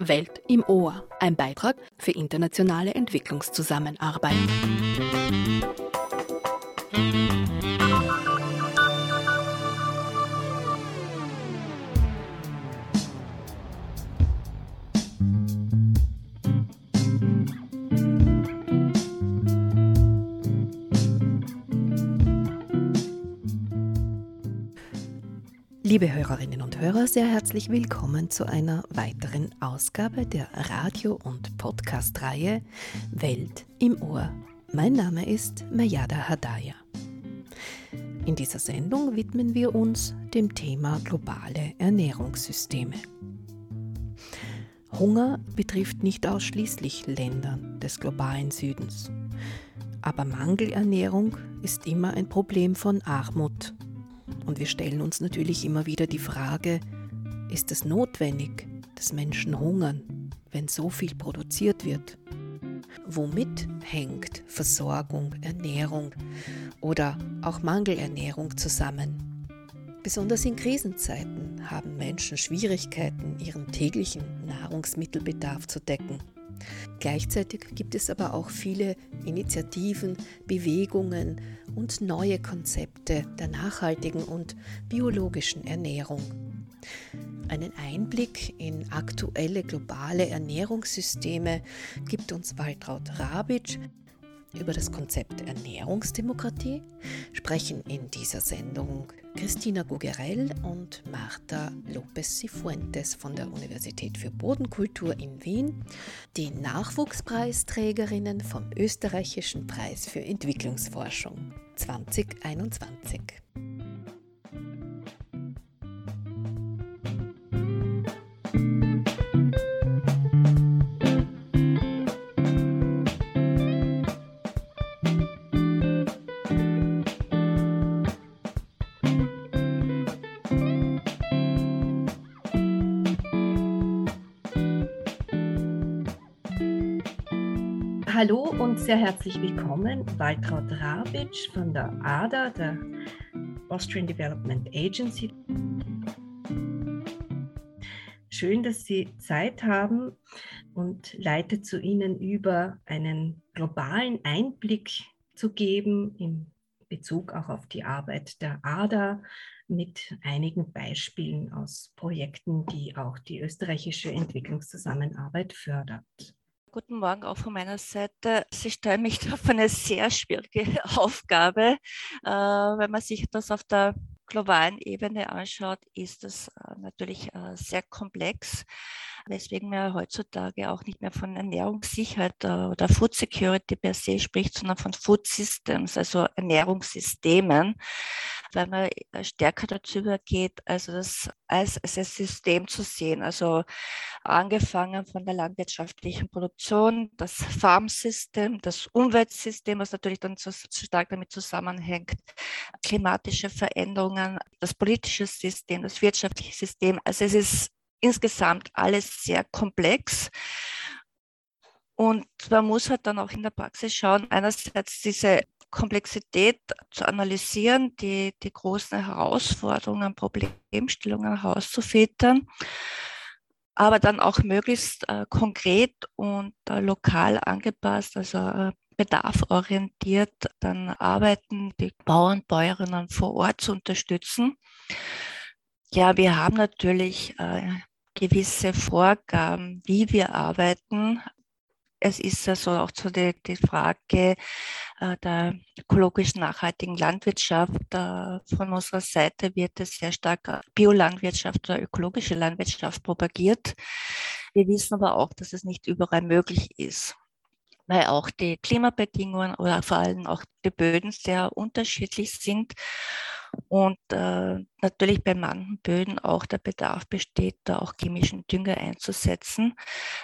Welt im Ohr, ein Beitrag für internationale Entwicklungszusammenarbeit. Liebe Hörerinnen und Hörer, sehr herzlich willkommen zu einer weiteren Ausgabe der Radio- und Podcast-Reihe Welt im Ohr. Mein Name ist Mayada Hadaya. In dieser Sendung widmen wir uns dem Thema globale Ernährungssysteme. Hunger betrifft nicht ausschließlich Länder des globalen Südens, aber Mangelernährung ist immer ein Problem von Armut und wir stellen uns natürlich immer wieder die Frage, ist es notwendig, dass Menschen hungern, wenn so viel produziert wird? Womit hängt Versorgung, Ernährung oder auch Mangelernährung zusammen? Besonders in Krisenzeiten haben Menschen Schwierigkeiten, ihren täglichen Nahrungsmittelbedarf zu decken. Gleichzeitig gibt es aber auch viele Initiativen, Bewegungen und neue Konzepte der nachhaltigen und biologischen Ernährung. Einen Einblick in aktuelle globale Ernährungssysteme gibt uns Waltraud Rabitsch, über das Konzept Ernährungsdemokratie sprechen in dieser Sendung Christina Gugerell und Marta Lopez Cifuentes von der Universität für Bodenkultur in Wien, die Nachwuchspreisträgerinnen vom Österreichischen Preis für Entwicklungsforschung 2021. und sehr herzlich willkommen, Waltraud Rabitsch von der ADA, der Austrian Development Agency. Schön, dass Sie Zeit haben und leite zu Ihnen über einen globalen Einblick zu geben in Bezug auch auf die Arbeit der ADA mit einigen Beispielen aus Projekten, die auch die österreichische Entwicklungszusammenarbeit fördert. Guten Morgen auch von meiner Seite. Sie stellen mich auf eine sehr schwierige Aufgabe. Äh, wenn man sich das auf der globalen Ebene anschaut, ist das äh, natürlich äh, sehr komplex weswegen man heutzutage auch nicht mehr von Ernährungssicherheit oder Food Security per se spricht, sondern von Food Systems, also Ernährungssystemen, weil man äh, stärker dazu übergeht, also das als, als ein System zu sehen, also angefangen von der landwirtschaftlichen Produktion, das Farmsystem, das Umweltsystem, was natürlich dann so, so stark damit zusammenhängt, klimatische Veränderungen, das politische System, das wirtschaftliche System. Also es ist insgesamt alles sehr komplex. Und man muss halt dann auch in der Praxis schauen, einerseits diese Komplexität zu analysieren, die, die großen Herausforderungen, Problemstellungen herauszufiltern, aber dann auch möglichst äh, konkret und äh, lokal angepasst, also äh, bedarforientiert dann arbeiten, die Bauern, Bäuerinnen vor Ort zu unterstützen. Ja, wir haben natürlich äh, gewisse Vorgaben, wie wir arbeiten. Es ist also auch so die, die Frage äh, der ökologisch nachhaltigen Landwirtschaft. Äh, von unserer Seite wird es sehr stark Biolandwirtschaft oder ökologische Landwirtschaft propagiert. Wir wissen aber auch, dass es nicht überall möglich ist weil auch die Klimabedingungen oder vor allem auch die Böden sehr unterschiedlich sind und äh, natürlich bei manchen Böden auch der Bedarf besteht, da auch chemischen Dünger einzusetzen.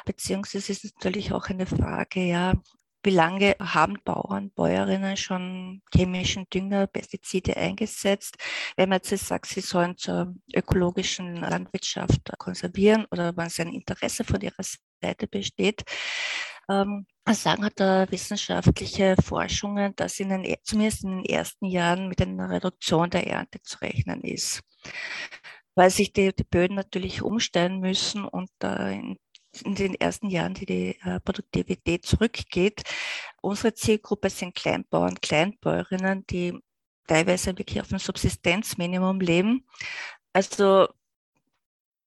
Beziehungsweise ist es natürlich auch eine Frage, ja, wie lange haben Bauern, Bäuerinnen schon chemischen Dünger, Pestizide eingesetzt? Wenn man jetzt sagt, sie sollen zur ökologischen Landwirtschaft konservieren oder wenn es ein Interesse von ihrer Seite besteht, ähm, sagen hat da wissenschaftliche Forschungen, dass in den, e, zumindest in den ersten Jahren mit einer Reduktion der Ernte zu rechnen ist. Weil sich die, die Böden natürlich umstellen müssen und äh, in in den ersten Jahren die, die äh, Produktivität zurückgeht. Unsere Zielgruppe sind Kleinbauern, Kleinbäuerinnen, die teilweise wirklich auf dem Subsistenzminimum leben. Also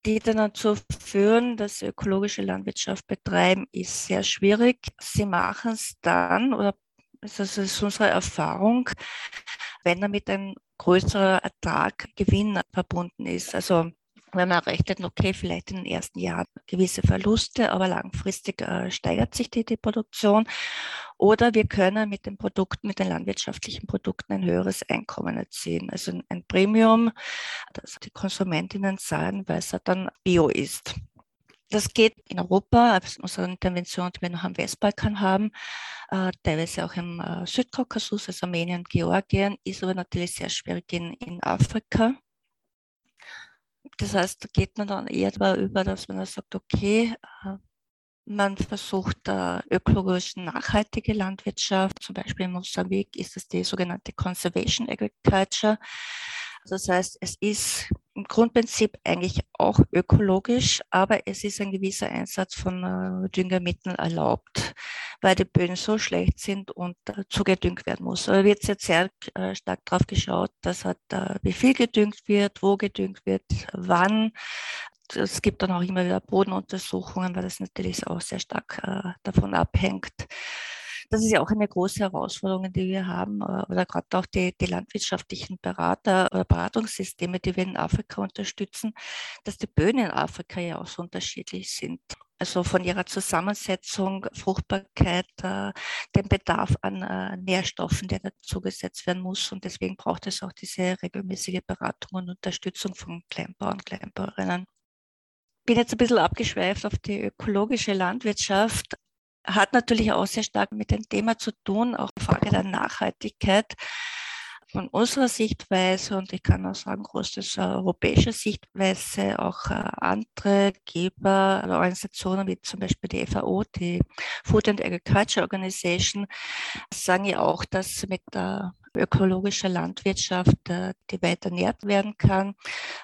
die dann dazu führen, dass sie ökologische Landwirtschaft betreiben, ist sehr schwierig. Sie machen es dann, oder das ist unsere Erfahrung, wenn damit ein größerer Ertrag, Gewinn verbunden ist. Also wenn man rechnet, okay, vielleicht in den ersten Jahren gewisse Verluste, aber langfristig äh, steigert sich die, die Produktion. Oder wir können mit den Produkten, mit den landwirtschaftlichen Produkten ein höheres Einkommen erzielen. Also ein Premium, das die Konsumentinnen zahlen, weil es dann Bio ist. Das geht in Europa, also unsere Intervention, die wir noch am Westbalkan haben, äh, teilweise auch im äh, Südkaukasus, also Armenien, Georgien, ist aber natürlich sehr schwierig in, in Afrika. Das heißt, da geht man dann eher über, dass man dann sagt, okay, äh, man versucht äh, ökologisch nachhaltige Landwirtschaft, zum Beispiel in Mosambik ist das die sogenannte Conservation Agriculture. Das heißt, es ist im Grundprinzip eigentlich auch ökologisch, aber es ist ein gewisser Einsatz von äh, Düngermitteln erlaubt, weil die Böden so schlecht sind und zugedüngt werden muss. Aber wird jetzt sehr äh, stark darauf geschaut, dass halt, äh, wie viel gedüngt wird, wo gedüngt wird, wann. Es gibt dann auch immer wieder Bodenuntersuchungen, weil das natürlich auch sehr stark davon abhängt das ist ja auch eine große Herausforderung, die wir haben, äh, oder gerade auch die, die landwirtschaftlichen Berater oder Beratungssysteme, die wir in Afrika unterstützen, dass die Böden in Afrika ja auch so unterschiedlich sind. Also von ihrer Zusammensetzung, Fruchtbarkeit, äh, dem Bedarf an äh, Nährstoffen, der dazugesetzt werden muss. Und deswegen braucht es auch diese regelmäßige Beratung und Unterstützung von Kleinbauern, Kleinbäuerinnen bin jetzt ein bisschen abgeschweift auf die ökologische Landwirtschaft hat natürlich auch sehr stark mit dem Thema zu tun, auch die Frage der Nachhaltigkeit. Von unserer Sichtweise und ich kann auch sagen, großes europäischer Sichtweise, auch äh, andere Geber, Organisationen wie zum Beispiel die FAO, die Food and Agriculture Organization, sagen ja auch, dass mit der ökologischer Landwirtschaft, äh, die weiter ernährt werden kann,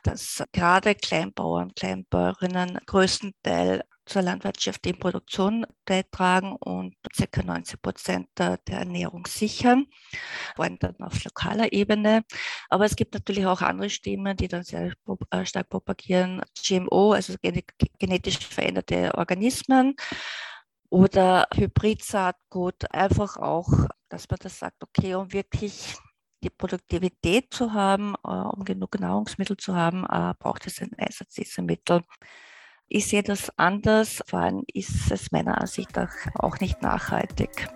dass gerade Kleinbauern, Kleinbäuerinnen größtenteils zur landwirtschaftlichen Produktion beitragen und ca. 90 Prozent der, Ernährung sichern, vor allem dann auf lokaler Ebene. Aber es gibt natürlich auch andere Stimmen, die dann sehr äh, stark propagieren, GMO, also genetisch veränderte Organismen oder Hybrid-Saatgut, einfach auch, dass man das sagt, okay, um wirklich die Produktivität zu haben, äh, um genug Nahrungsmittel zu haben, äh, braucht es einen Einsatz dieser Mittel. Ich sehe das anders, vor allem ist es meiner Ansicht nach auch nicht nachhaltig.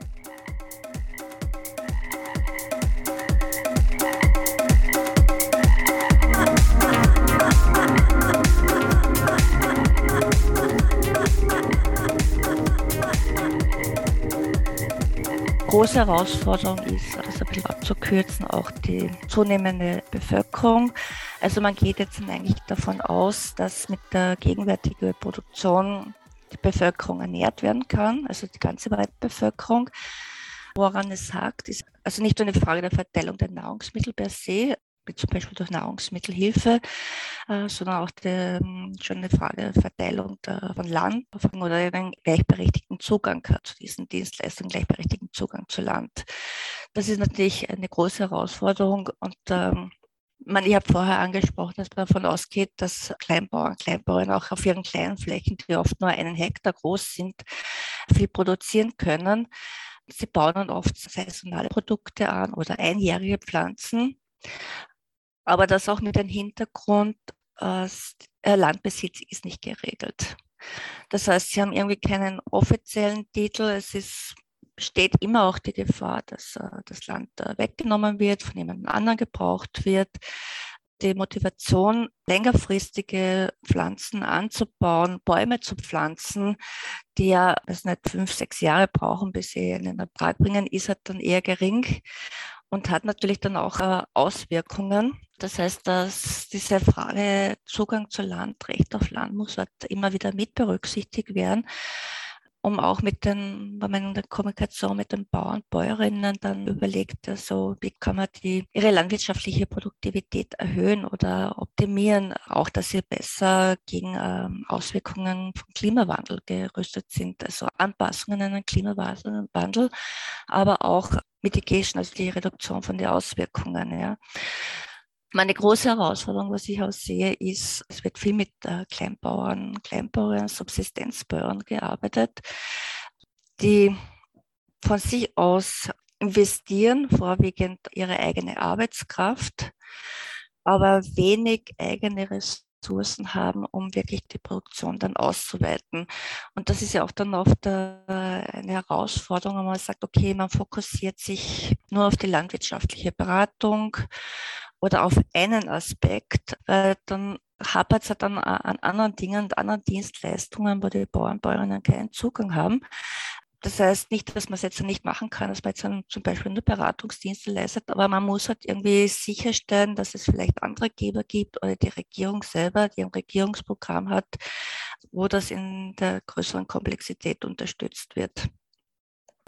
Große Herausforderung ist, das ein bisschen abzukürzen, auch die zunehmende Bevölkerung. Also man geht jetzt eigentlich davon aus, dass mit der gegenwärtigen Produktion die Bevölkerung ernährt werden kann, also die ganze Weltbevölkerung. Woran es hakt, ist also nicht nur eine Frage der Verteilung der Nahrungsmittel per se, zum Beispiel durch Nahrungsmittelhilfe, äh, sondern auch die, ähm, schon eine Frage der Verteilung der, von Land oder einen gleichberechtigten Zugang zu diesen Dienstleistungen, gleichberechtigten Zugang zu Land. Das ist natürlich eine große Herausforderung und ähm, man, ich habe vorher angesprochen, dass man davon ausgeht, dass Kleinbauern, Kleinbauern auch auf ihren kleinen Flächen, die oft nur einen Hektar groß sind, viel produzieren können. Sie bauen dann oft saisonale Produkte an oder einjährige Pflanzen aber das auch mit dem Hintergrund, äh, Landbesitz ist nicht geregelt. Das heißt, sie haben irgendwie keinen offiziellen Titel. Es ist, besteht immer auch die Gefahr, dass äh, das Land äh, weggenommen wird, von jemand anderem gebraucht wird. Die Motivation, längerfristige Pflanzen anzubauen, Bäume zu pflanzen, die ja weiß nicht, fünf, sechs Jahre brauchen, bis sie einen Ertrag bringen, ist halt dann eher gering und hat natürlich dann auch äh, Auswirkungen. Das heißt, dass diese Frage Zugang zu Land, Recht auf Land muss halt immer wieder mit berücksichtigt werden. Um auch mit den, wenn man in der Kommunikation mit den Bauern, Bäuerinnen dann überlegt, also wie kann man die, ihre landwirtschaftliche Produktivität erhöhen oder optimieren, auch dass sie besser gegen ähm, Auswirkungen vom Klimawandel gerüstet sind, also Anpassungen an den Klimawandel, aber auch Mitigation, also die Reduktion von den Auswirkungen. Ja. Meine große Herausforderung, was ich auch sehe, ist, es wird viel mit äh, Kleinbauern, Kleinbauern, Subsistenzbauern gearbeitet, die von sich aus investieren, vorwiegend ihre eigene Arbeitskraft, aber wenig eigene Ressourcen haben, um wirklich die Produktion dann auszuweiten. Und das ist ja auch dann oft äh, eine Herausforderung, wenn man sagt, okay, man fokussiert sich nur auf die landwirtschaftliche Beratung oder auf einen Aspekt, weil dann hapert es dann an anderen Dingen und anderen Dienstleistungen, wo die Bauern und Bäuerinnen keinen Zugang haben. Das heißt nicht, dass man es jetzt nicht machen kann, dass man jetzt zum Beispiel nur Beratungsdienste leistet, aber man muss halt irgendwie sicherstellen, dass es vielleicht andere Geber gibt oder die Regierung selber, die ein Regierungsprogramm hat, wo das in der größeren Komplexität unterstützt wird.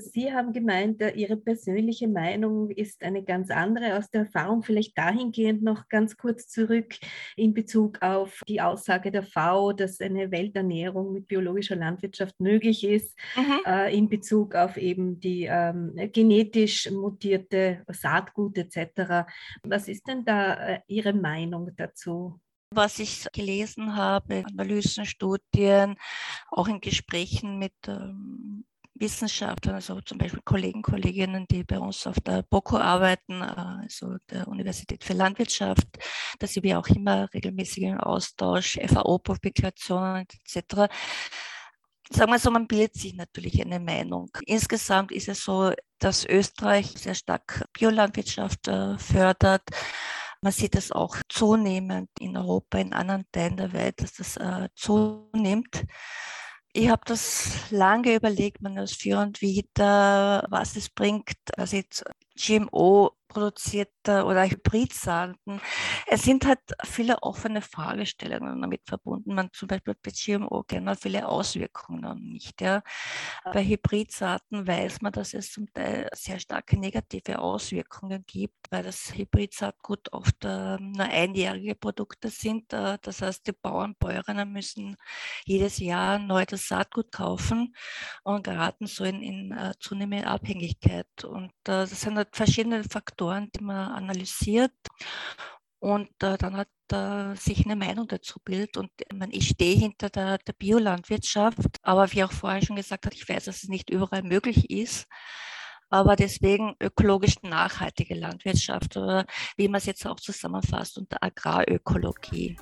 Sie haben gemeint, Ihre persönliche Meinung ist eine ganz andere aus der Erfahrung. Vielleicht dahingehend noch ganz kurz zurück in Bezug auf die Aussage der FAO, dass eine Welternährung mit biologischer Landwirtschaft möglich ist, mhm. äh, in Bezug auf eben die ähm, genetisch mutierte Saatgut etc. Was ist denn da äh, Ihre Meinung dazu? was ich gelesen habe, Analysen, Studien, auch in Gesprächen mit ähm, Wissenschaftlern, also zum Beispiel Kollegen, Kolleginnen, die bei uns auf der BOKO arbeiten, äh, also der Universität für Landwirtschaft, da sind wir auch immer regelmäßig im Austausch, FAO-Publikationen etc. Sagen wir so, man bildet sich natürlich eine Meinung. Insgesamt ist es so, dass Österreich sehr stark Biolandwirtschaft äh, fördert. Man sieht es auch zunehmend in Europa, in anderen Teilen der Welt, dass das äh, zunimmt. Ich habe das lange überlegt, man als und Wider, was es bringt, also jetzt GMO produzierte oder Hybridsaaten. Es sind halt viele offene Fragestellungen damit verbunden. Man zum Beispiel bei GMO kennt man viele Auswirkungen noch nicht. Ja. Bei Hybridsaaten weiß man, dass es zum Teil sehr starke negative Auswirkungen gibt, weil das Hybridsaatgut oft äh, nur einjährige Produkte sind. Äh, das heißt, die Bauern, Bäuerinnen müssen jedes Jahr neu das Saatgut kaufen und geraten so in, in uh, zunehmende Abhängigkeit. Und äh, das sind halt verschiedene Faktoren, Faktoren, die man analysiert und äh, dann hat äh, sich eine Meinung dazu bildet. Und ich, meine, ich stehe hinter der, der Biolandwirtschaft, aber wie auch vorher schon gesagt hat, ich weiß, dass es nicht überall möglich ist. Aber deswegen ökologisch nachhaltige Landwirtschaft oder wie man es jetzt auch zusammenfasst unter Agrarökologie.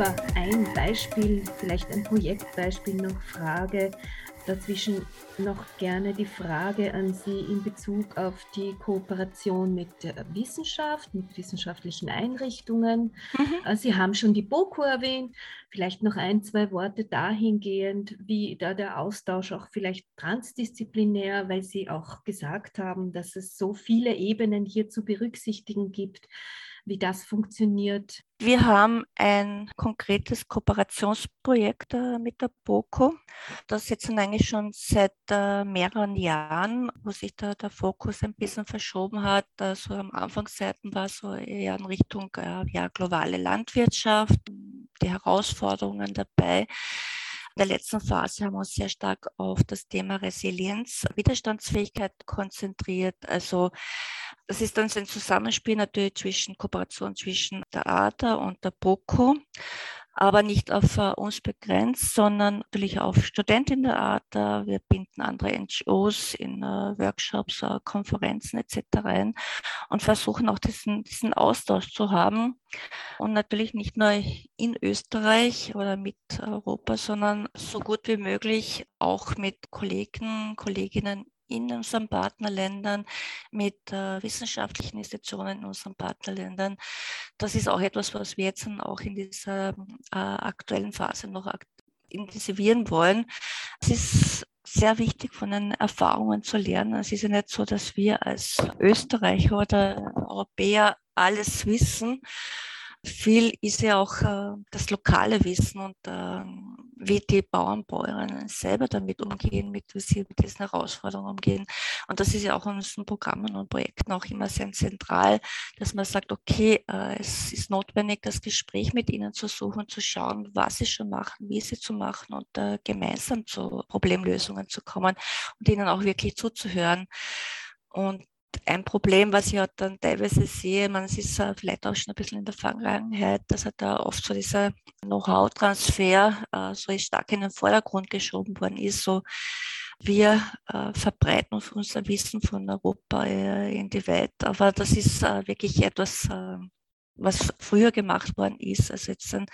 Über ein Beispiel, vielleicht ein Projektbeispiel noch frage, dazwischen noch gerne die Frage an Sie in Bezug auf die Kooperation mit der Wissenschaft, mit wissenschaftlichen Einrichtungen. Mhm. Äh, Sie haben schon die BOKU erwähnt. Vielleicht noch ein, zwei Worte dahingehend, wie da der Austausch auch vielleicht transdisziplinär, weil Sie auch gesagt haben, dass es so viele Ebenen hier zu berücksichtigen gibt wie das funktioniert? Wir haben ein konkretes Kooperationsprojekt äh, mit der BOKO. Das jetzt eigentlich schon seit äh, mehreren Jahren, wo sich da der Fokus ein bisschen verschoben hat. Also am Anfangszeiten war so eher in Richtung äh, ja, globale Landwirtschaft, die Herausforderungen dabei. In der letzten Phase haben wir uns sehr stark auf das Thema Resilienz, Widerstandsfähigkeit konzentriert. Also das ist dann so ein Zusammenspiel natürlich zwischen Kooperation zwischen der ADA und der BOKO aber nicht auf uh, uns begrenzt, sondern natürlich auf. Uh, wir binden andere NGOs in uh, Workshops, Konferenzen etc. ein und versuchen auch diesen, diesen Austausch zu haben. Und natürlich nicht nur in Österreich oder mit Europa, sondern so gut wie möglich auch mit Kollegen, Kolleginnen in unseren Partnerländern, mit äh, wissenschaftlichen Institutionen in unseren Partnerländern. Das ist auch etwas, was wir jetzt auch in dieser äh, aktuellen Phase noch intensivieren wollen. Es ist sehr wichtig, von den Erfahrungen zu lernen. Es ist ja nicht so, dass wir als Österreicher oder Europäer alles wissen, viel ist ja auch äh, das lokale Wissen und äh, wie die Bauern, Bäuerinnen selber damit umgehen, mit, wie sie mit diesen Herausforderungen umgehen. Und das ist ja auch in unseren Programmen und Projekten auch immer sehr zentral, dass man sagt, okay, äh, es ist notwendig, das Gespräch mit ihnen zu suchen, zu schauen, was sie schon machen, wie sie zu machen und äh, gemeinsam zu Problemlösungen zu kommen und ihnen auch wirklich zuzuhören. Und ein Problem, was ich halt dann teilweise sehe, man ist vielleicht auch schon ein bisschen in der Vergangenheit, dass halt da oft so dieser Know-how-Transfer äh, so stark in den Vordergrund geschoben worden ist. So, wir äh, verbreiten unser Wissen von Europa äh, in die Welt, aber das ist äh, wirklich etwas, äh, was früher gemacht worden ist. Also jetzt dann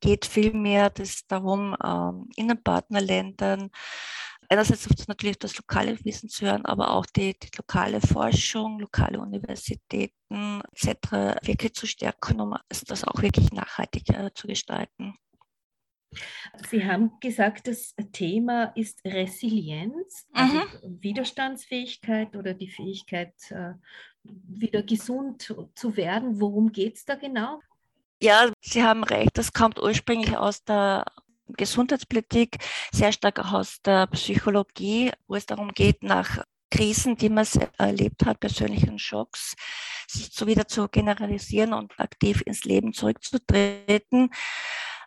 geht viel mehr das darum, ähm, in den Partnerländern einerseits natürlich das lokale Wissen zu hören, aber auch die, die lokale Forschung, lokale Universitäten etc. wirklich zu stärken, um das auch wirklich nachhaltig äh, zu gestalten. Sie haben gesagt, das Thema ist Resilienz, also mhm. Widerstandsfähigkeit oder die Fähigkeit, äh, wieder gesund zu werden. Worum geht es da genau? Ja, Sie haben recht. Das kommt ursprünglich aus der Gesundheitspolitik, sehr stark auch aus der Psychologie, wo es darum geht, nach Krisen, die man erlebt hat, persönlichen Schocks, sich so wieder zu generalisieren und aktiv ins Leben zurückzutreten.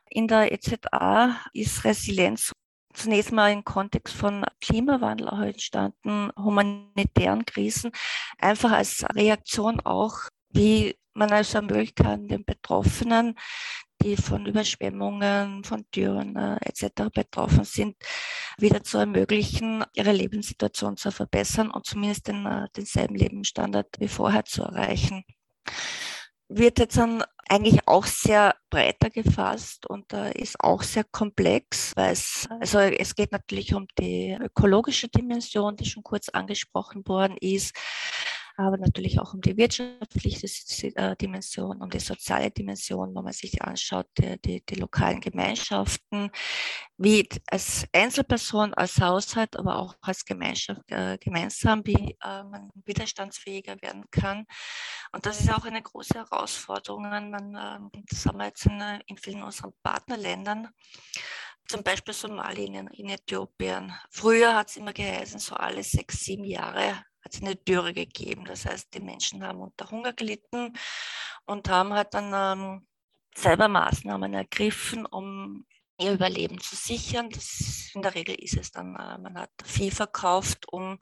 In der EZA ist Resilienz zunächst mal im Kontext von Klimawandel auch entstanden, humanitären Krisen, einfach als Reaktion auch, wie man also ermöglichen kann, den Betroffenen die von Überschwemmungen, von Dürren äh, etc. betroffen sind, wieder zu ermöglichen, ihre Lebenssituation zu verbessern und zumindest den, äh, denselben Lebensstandard wie vorher zu erreichen. Wird jetzt dann eigentlich auch sehr breiter gefasst und äh, ist auch sehr komplex, weil es, also es geht natürlich um die ökologische Dimension, die schon kurz angesprochen worden ist aber natürlich auch um die wirtschaftliche äh, Dimension, um die soziale Dimension, wenn man sich anschaut, die, die, die lokalen Gemeinschaften, wie als Einzelperson, als Haushalt, aber auch als Gemeinschaft äh, gemeinsam, wie äh, man widerstandsfähiger werden kann. Und das ist auch eine große Herausforderung. Man, äh, das haben wir jetzt in, äh, in vielen unserer Partnerländern zum Beispiel Somalia in, in Äthiopien. Früher hat es immer geheißen, so alle sechs, sieben Jahre hat es eine Dürre gegeben. Das heißt, die Menschen haben unter Hunger gelitten und haben halt dann ähm, selber Maßnahmen ergriffen, um ihr Überleben zu sichern. Das, in der Regel ist es dann, äh, man hat Vieh verkauft, um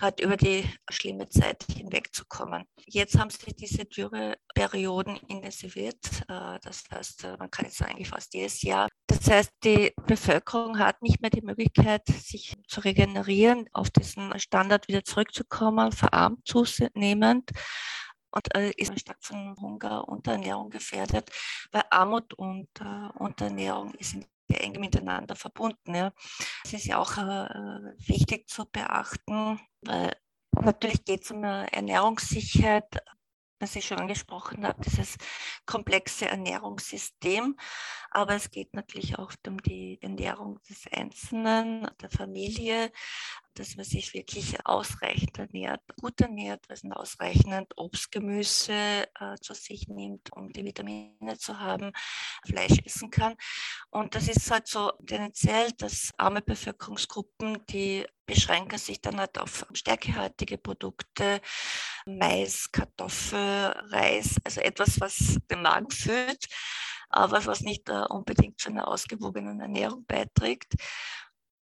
halt über die schlimme Zeit hinwegzukommen. Jetzt haben sich diese Dürreperioden intensiviert. Äh, das heißt, äh, man kann jetzt eigentlich fast jedes Jahr. Das heißt, die Bevölkerung hat nicht mehr die Möglichkeit, sich zu regenerieren, auf diesen Standard wieder zurückzukommen, verarmt zunehmend und äh, ist stark von Hunger, und Unterernährung gefährdet, weil Armut und äh, Unterernährung sind ja eng miteinander verbunden. Ja. Es ist ja auch äh, wichtig zu beachten, weil natürlich geht es um Ernährungssicherheit, was ich schon angesprochen habe, dieses komplexe Ernährungssystem. Aber es geht natürlich auch um die Ernährung des Einzelnen, der Familie, dass man sich wirklich ausreichend ernährt, gut ernährt, also ausreichend Obst, Gemüse äh, zu sich nimmt, um die Vitamine zu haben, Fleisch essen kann. Und das ist halt so tendenziell, dass arme Bevölkerungsgruppen, die beschränken sich dann halt auf stärkehaltige Produkte, Mais, Kartoffel, Reis, also etwas, was den Magen füllt, aber was nicht äh, unbedingt zu einer ausgewogenen Ernährung beiträgt.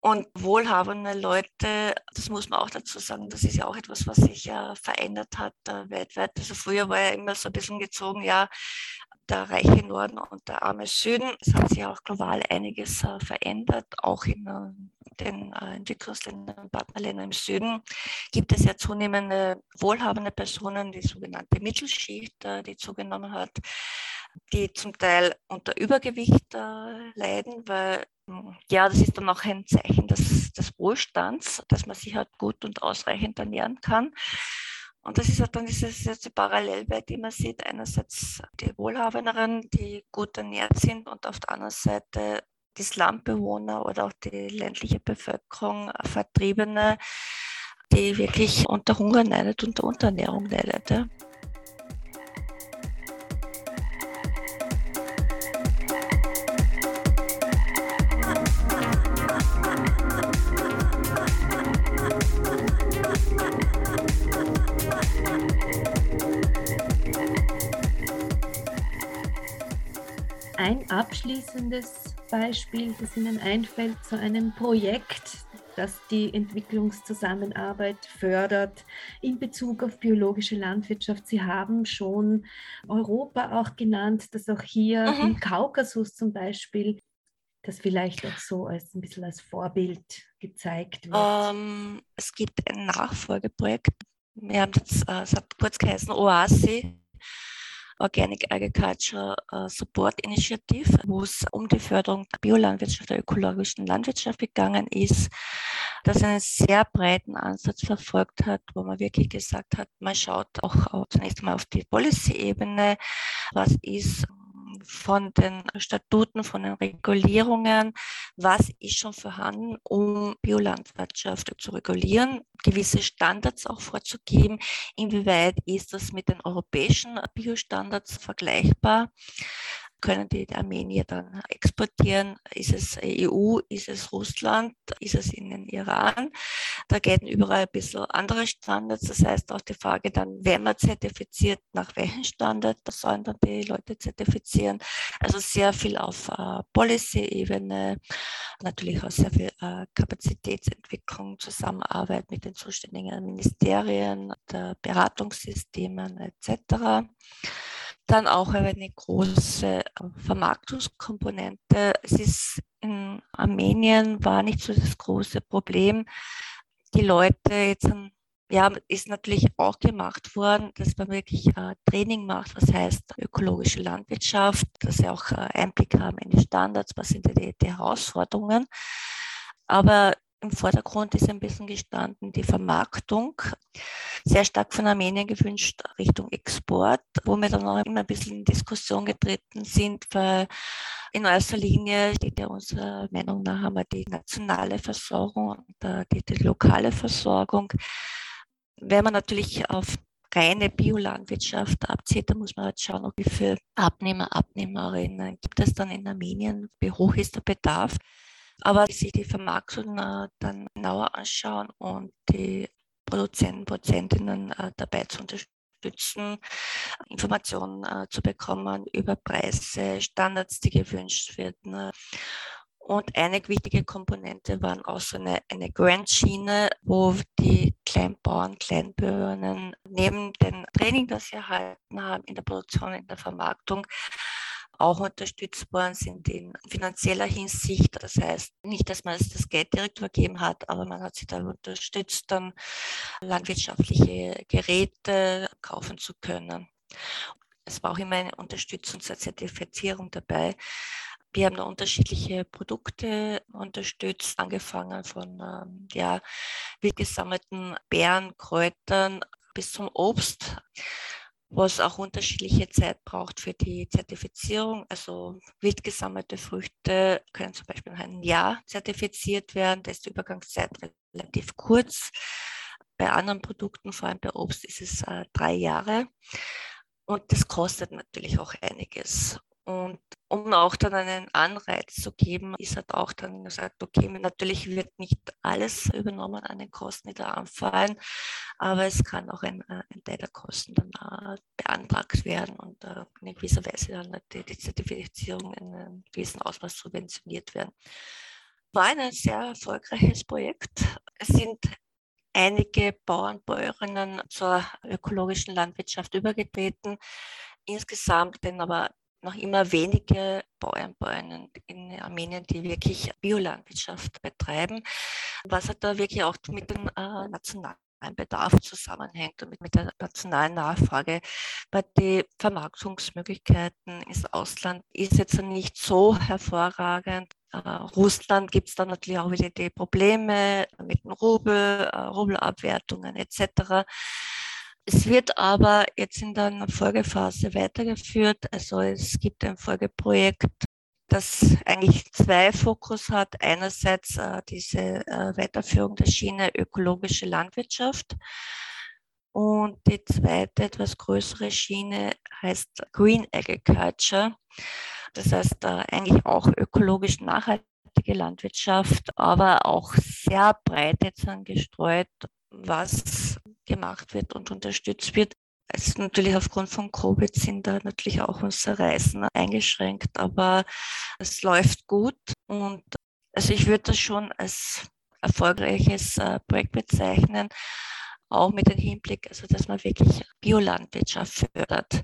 Und wohlhabende Leute, das muss man auch dazu sagen, das ist ja auch etwas, was sich ja verändert hat äh, weltweit. Also früher war ja immer so ein bisschen gezogen, ja, der reiche Norden und der arme Süden. Es hat sich auch global einiges äh, verändert, auch in äh, den äh, Entwicklungsländern Partnerländern im Süden gibt es ja zunehmende wohlhabende Personen, die sogenannte Mittelschicht, die zugenommen hat, die zum Teil unter Übergewicht leiden, weil ja, das ist dann auch ein Zeichen des, des Wohlstands, dass man sich halt gut und ausreichend ernähren kann. Und das ist dann diese, diese Parallelwelt, die man sieht. Einerseits die Wohlhabenderen, die gut ernährt sind und auf der anderen Seite die Slumbewohner oder auch die ländliche Bevölkerung, Vertriebene, die wirklich unter Hunger leidet, unter Unterernährung leidet. Ja. Ein abschließendes Beispiel, das Ihnen einfällt, zu einem Projekt, das die Entwicklungszusammenarbeit fördert in Bezug auf biologische Landwirtschaft. Sie haben schon Europa auch genannt, dass auch hier mhm. im Kaukasus zum Beispiel das vielleicht auch so als ein bisschen als Vorbild gezeigt wird. Um, ähm, es gibt ein Nachfolgeprojekt. Wir haben das, äh, es hat kurz geheißen OASI Organic Agriculture äh, Support Initiative, wo es um die Förderung der Biolandwirtschaft, der ökologischen Landwirtschaft gegangen ist, das einen sehr breiten Ansatz verfolgt hat, wo man wirklich gesagt hat, man schaut auch zunächst einmal auf die Policy-Ebene, was ist von den Statuten, von den Regulierungen, was ist schon vorhanden, um Biolandwirtschaft zu regulieren, gewisse Standards auch vorzugeben. Inwieweit ist das mit den europäischen Biostandards vergleichbar? Können die Armenier dann exportieren? Ist es EU? Ist es Russland? Ist es in den Iran? Da gelten überall ein bisschen andere Standards. Das heißt auch die Frage dann, wer man zertifiziert, nach welchen Standard sollen dann die Leute zertifizieren. Also sehr viel auf äh, Policy-Ebene, natürlich auch sehr viel äh, Kapazitätsentwicklung, Zusammenarbeit mit den zuständigen Ministerien, der Beratungssystemen etc. Dann auch eine große Vermarktungskomponente. Es ist in Armenien war nicht so das große Problem. Die Leute jetzt ja, ist natürlich auch gemacht worden, dass man wirklich äh, Training macht, was heißt ökologische Landwirtschaft, dass sie auch äh, Einblick haben in die Standards, was sind die, die Herausforderungen. Aber im Vordergrund ist ein bisschen gestanden die Vermarktung, sehr stark von Armenien gewünscht Richtung Export, wo wir dann auch immer ein bisschen in Diskussion getreten sind, weil in erster Linie steht ja unserer Meinung nach einmal die nationale Versorgung und die, die lokale Versorgung. Wenn man natürlich auf reine Biolandwirtschaft abzieht, dann muss man halt schauen, wie viele Abnehmer, Abnehmerinnen gibt es dann in Armenien, wie hoch ist der Bedarf. Aber sich die Vermarktung äh, dann genauer anschauen und die Produzenten, Produzentinnen äh, dabei zu unterstützen, Informationen äh, zu bekommen über Preise, Standards, die gewünscht werden. Und eine wichtige Komponente waren auch so eine, eine Grant-Schiene, wo die Kleinbauern, Kleinbürgerinnen neben dem Training, das sie erhalten haben in der Produktion, in der Vermarktung, auch unterstützt worden sind in finanzieller Hinsicht. Das heißt nicht, dass man das Geld direkt übergeben hat, aber man hat sie da unterstützt, dann landwirtschaftliche Geräte kaufen zu können. Es war auch immer eine Unterstützung zur Zertifizierung dabei. Wir haben da unterschiedliche Produkte unterstützt, angefangen von ähm, ja, wild gesammelten Beeren, Kräutern bis zum Obst was auch unterschiedliche Zeit braucht für die Zertifizierung. Also wild gesammelte Früchte können zum Beispiel nach einem Jahr zertifiziert werden. Da ist die Übergangszeit relativ kurz. Bei anderen Produkten, vor allem bei Obst, ist es äh, drei Jahre. Und das kostet natürlich auch einiges. Und um auch dann einen Anreiz zu geben, ist halt auch dann gesagt, okay, natürlich wird nicht alles übernommen an den Kosten, die da anfallen, aber es kann auch ein, äh, ein Teil der Kosten dann uh, beantragt werden und uh, in gewisser Weise dann die, die Zertifizierung in einem gewissen Ausmaß subventioniert werden. War ein sehr erfolgreiches Projekt. Es sind einige Bauern, Bäuerinnen zur ökologischen Landwirtschaft übergetreten. Insgesamt denn aber noch immer wenige Bauern, Bäuerinnen in Armenien, die wirklich Biolandwirtschaft betreiben, was hat da wirklich auch mit dem äh, nationalen Bedarf zusammenhängt und mit, der nationalen Nachfrage. Weil die Vermarktungsmöglichkeiten ins Ausland ist jetzt nicht so hervorragend. Uh, Russland gibt es dann natürlich auch wieder die Probleme mit dem Rubel, uh, Rubelabwertungen etc. Es wird aber jetzt in der Folgephase weitergeführt. Also es gibt ein Folgeprojekt das eigentlich zwei Fokus hat. Einerseits äh, diese äh, Weiterführung der Schiene ökologische Landwirtschaft. Und die zweite, etwas größere Schiene heißt Green Agriculture. Das heißt äh, eigentlich auch ökologisch nachhaltige Landwirtschaft, aber auch sehr breit jetzt angestreut, was gemacht wird und unterstützt wird. Es ist natürlich aufgrund von Covid sind da natürlich auch unsere Reisen eingeschränkt, aber es läuft gut und also ich würde das schon als erfolgreiches äh, Projekt bezeichnen, auch mit dem Hinblick, also dass man wirklich Biolandwirtschaft fördert.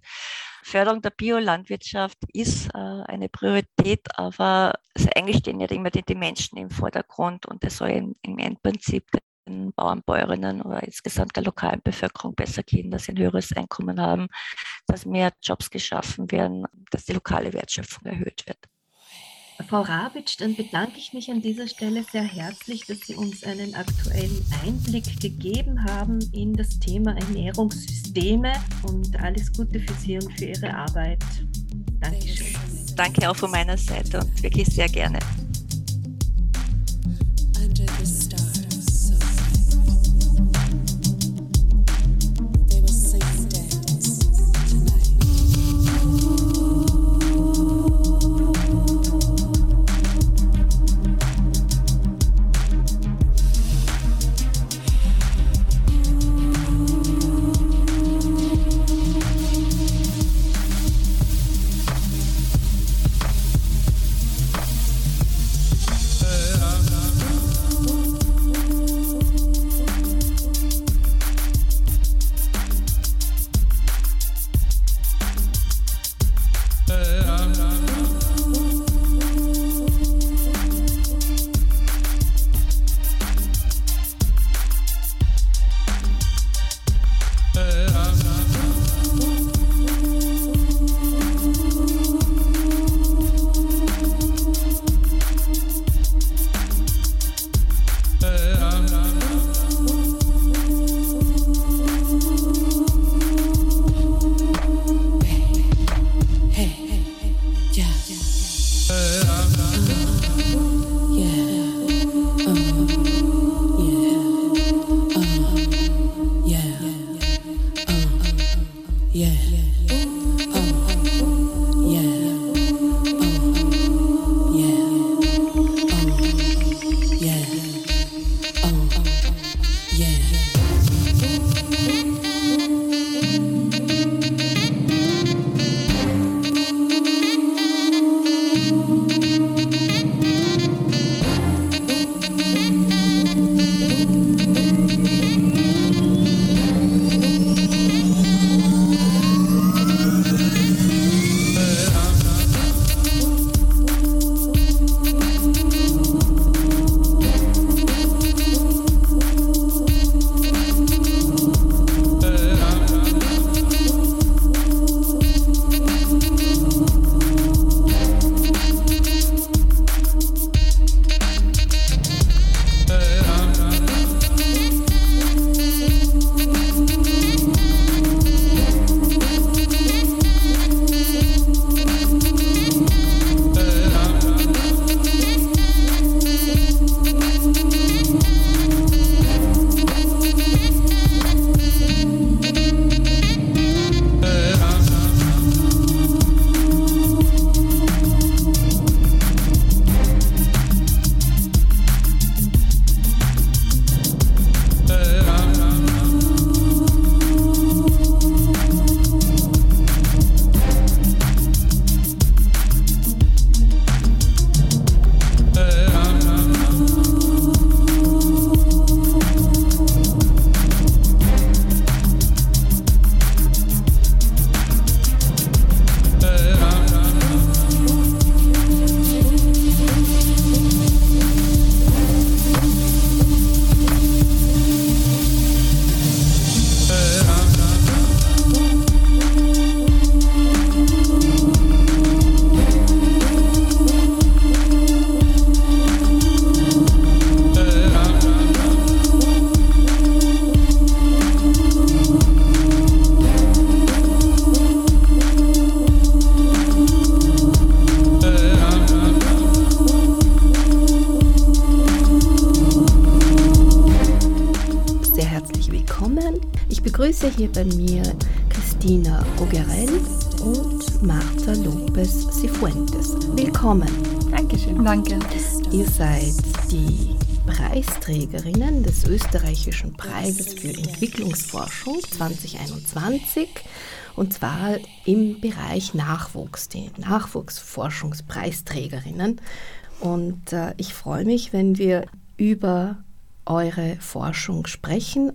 Förderung der Biolandwirtschaft ist äh, eine Priorität, aber also eigentlich stehen ja immer die, Menschen im Vordergrund und es soll im, im Endprinzip den Bauern, Bäuerinnen oder insgesamt der lokalen Bevölkerung besser gehen, dass sie ein höheres Einkommen haben, dass mehr Jobs geschaffen werden, dass die lokale Wertschöpfung erhöht wird. Frau Rabitsch, dann bedanke ich mich an dieser Stelle sehr herzlich, dass Sie uns einen aktuellen Einblick gegeben haben in das Thema Ernährungssysteme und alles Gute für Sie und für Ihre Arbeit. Dankeschön. Danke auch von meiner Seite und wirklich sehr gerne. begrüße hier bei mir Christina Ogerell und Marta Lopez Cifuentes. Willkommen. Dankeschön. Danke. Ihr seid die Preisträgerinnen des österreichischen Preises für Entwicklungsforschung 2021 und zwar im Bereich Nachwuchs, die Nachwuchsforschungspreisträgerinnen. Und äh, ich freue mich, wenn wir über eure Forschung sprechen.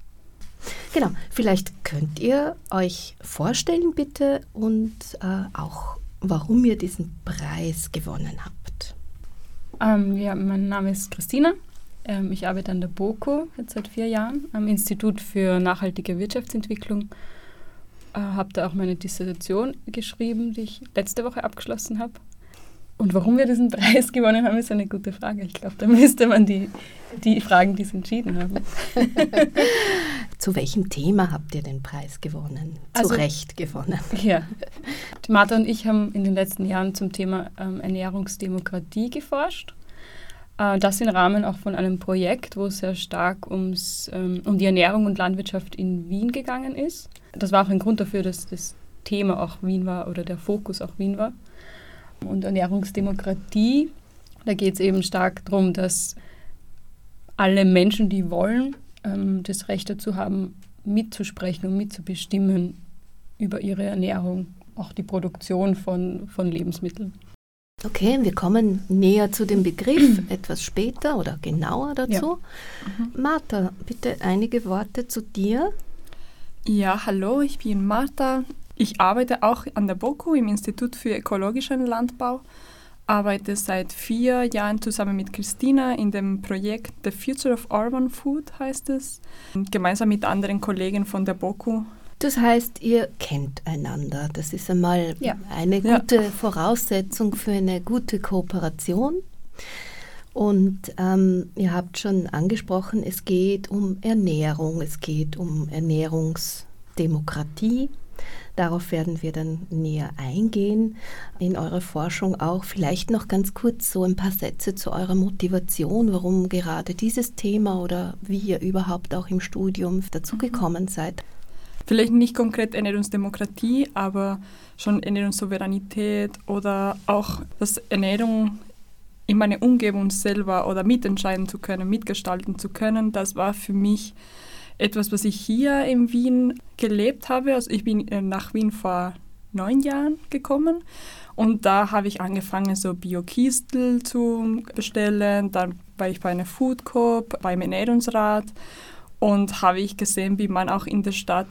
Genau, vielleicht könnt ihr euch vorstellen bitte und äh, auch, warum ihr diesen Preis gewonnen habt. Ähm, ja, mein Name ist Christina. Ähm, ich arbeite an der BOKO jetzt seit vier Jahren am Institut für nachhaltige Wirtschaftsentwicklung. Äh, habe da auch meine Dissertation geschrieben, die ich letzte Woche abgeschlossen habe. Und warum wir diesen Preis gewonnen haben, ist eine gute Frage. Ich glaube, da müsste man die, die fragen, die es entschieden haben. Zu welchem Thema habt ihr den Preis gewonnen? Zu also, Recht gewonnen. Ja. Martha und ich haben in den letzten Jahren zum Thema ähm, Ernährungsdemokratie geforscht. Äh, das im Rahmen auch von einem Projekt, wo es sehr stark ums, ähm, um die Ernährung und Landwirtschaft in Wien gegangen ist. Das war auch ein Grund dafür, dass das Thema auch Wien war oder der Fokus auch Wien war und Ernährungsdemokratie. Da geht es eben stark darum, dass alle Menschen, die wollen, ähm, das Recht dazu haben, mitzusprechen und mitzubestimmen über ihre Ernährung, auch die Produktion von, von Lebensmitteln. Okay, wir kommen näher zu dem Begriff etwas später oder genauer dazu. Ja. Mhm. Martha, bitte einige Worte zu dir. Ja, hallo, ich bin Martha. Ich arbeite auch an der BOKU im Institut für ökologischen Landbau, arbeite seit vier Jahren zusammen mit Christina in dem Projekt The Future of Urban Food heißt es, gemeinsam mit anderen Kollegen von der BOKU. Das heißt, ihr kennt einander. Das ist einmal ja. eine gute ja. Voraussetzung für eine gute Kooperation. Und ähm, ihr habt schon angesprochen, es geht um Ernährung, es geht um Ernährungsdemokratie. Darauf werden wir dann näher eingehen in eurer Forschung auch. Vielleicht noch ganz kurz so ein paar Sätze zu eurer Motivation, warum gerade dieses Thema oder wie ihr überhaupt auch im Studium dazugekommen mhm. seid. Vielleicht nicht konkret Ernährungsdemokratie, aber schon Ernährungssouveränität oder auch, dass Ernährung in meiner Umgebung selber oder mitentscheiden zu können, mitgestalten zu können, das war für mich etwas, was ich hier in Wien gelebt habe. Also ich bin äh, nach Wien vor neun Jahren gekommen und da habe ich angefangen, so Bio-Kistel zu bestellen. Dann war ich bei einer Food Coop, beim Ernährungsrat und habe ich gesehen, wie man auch in der Stadt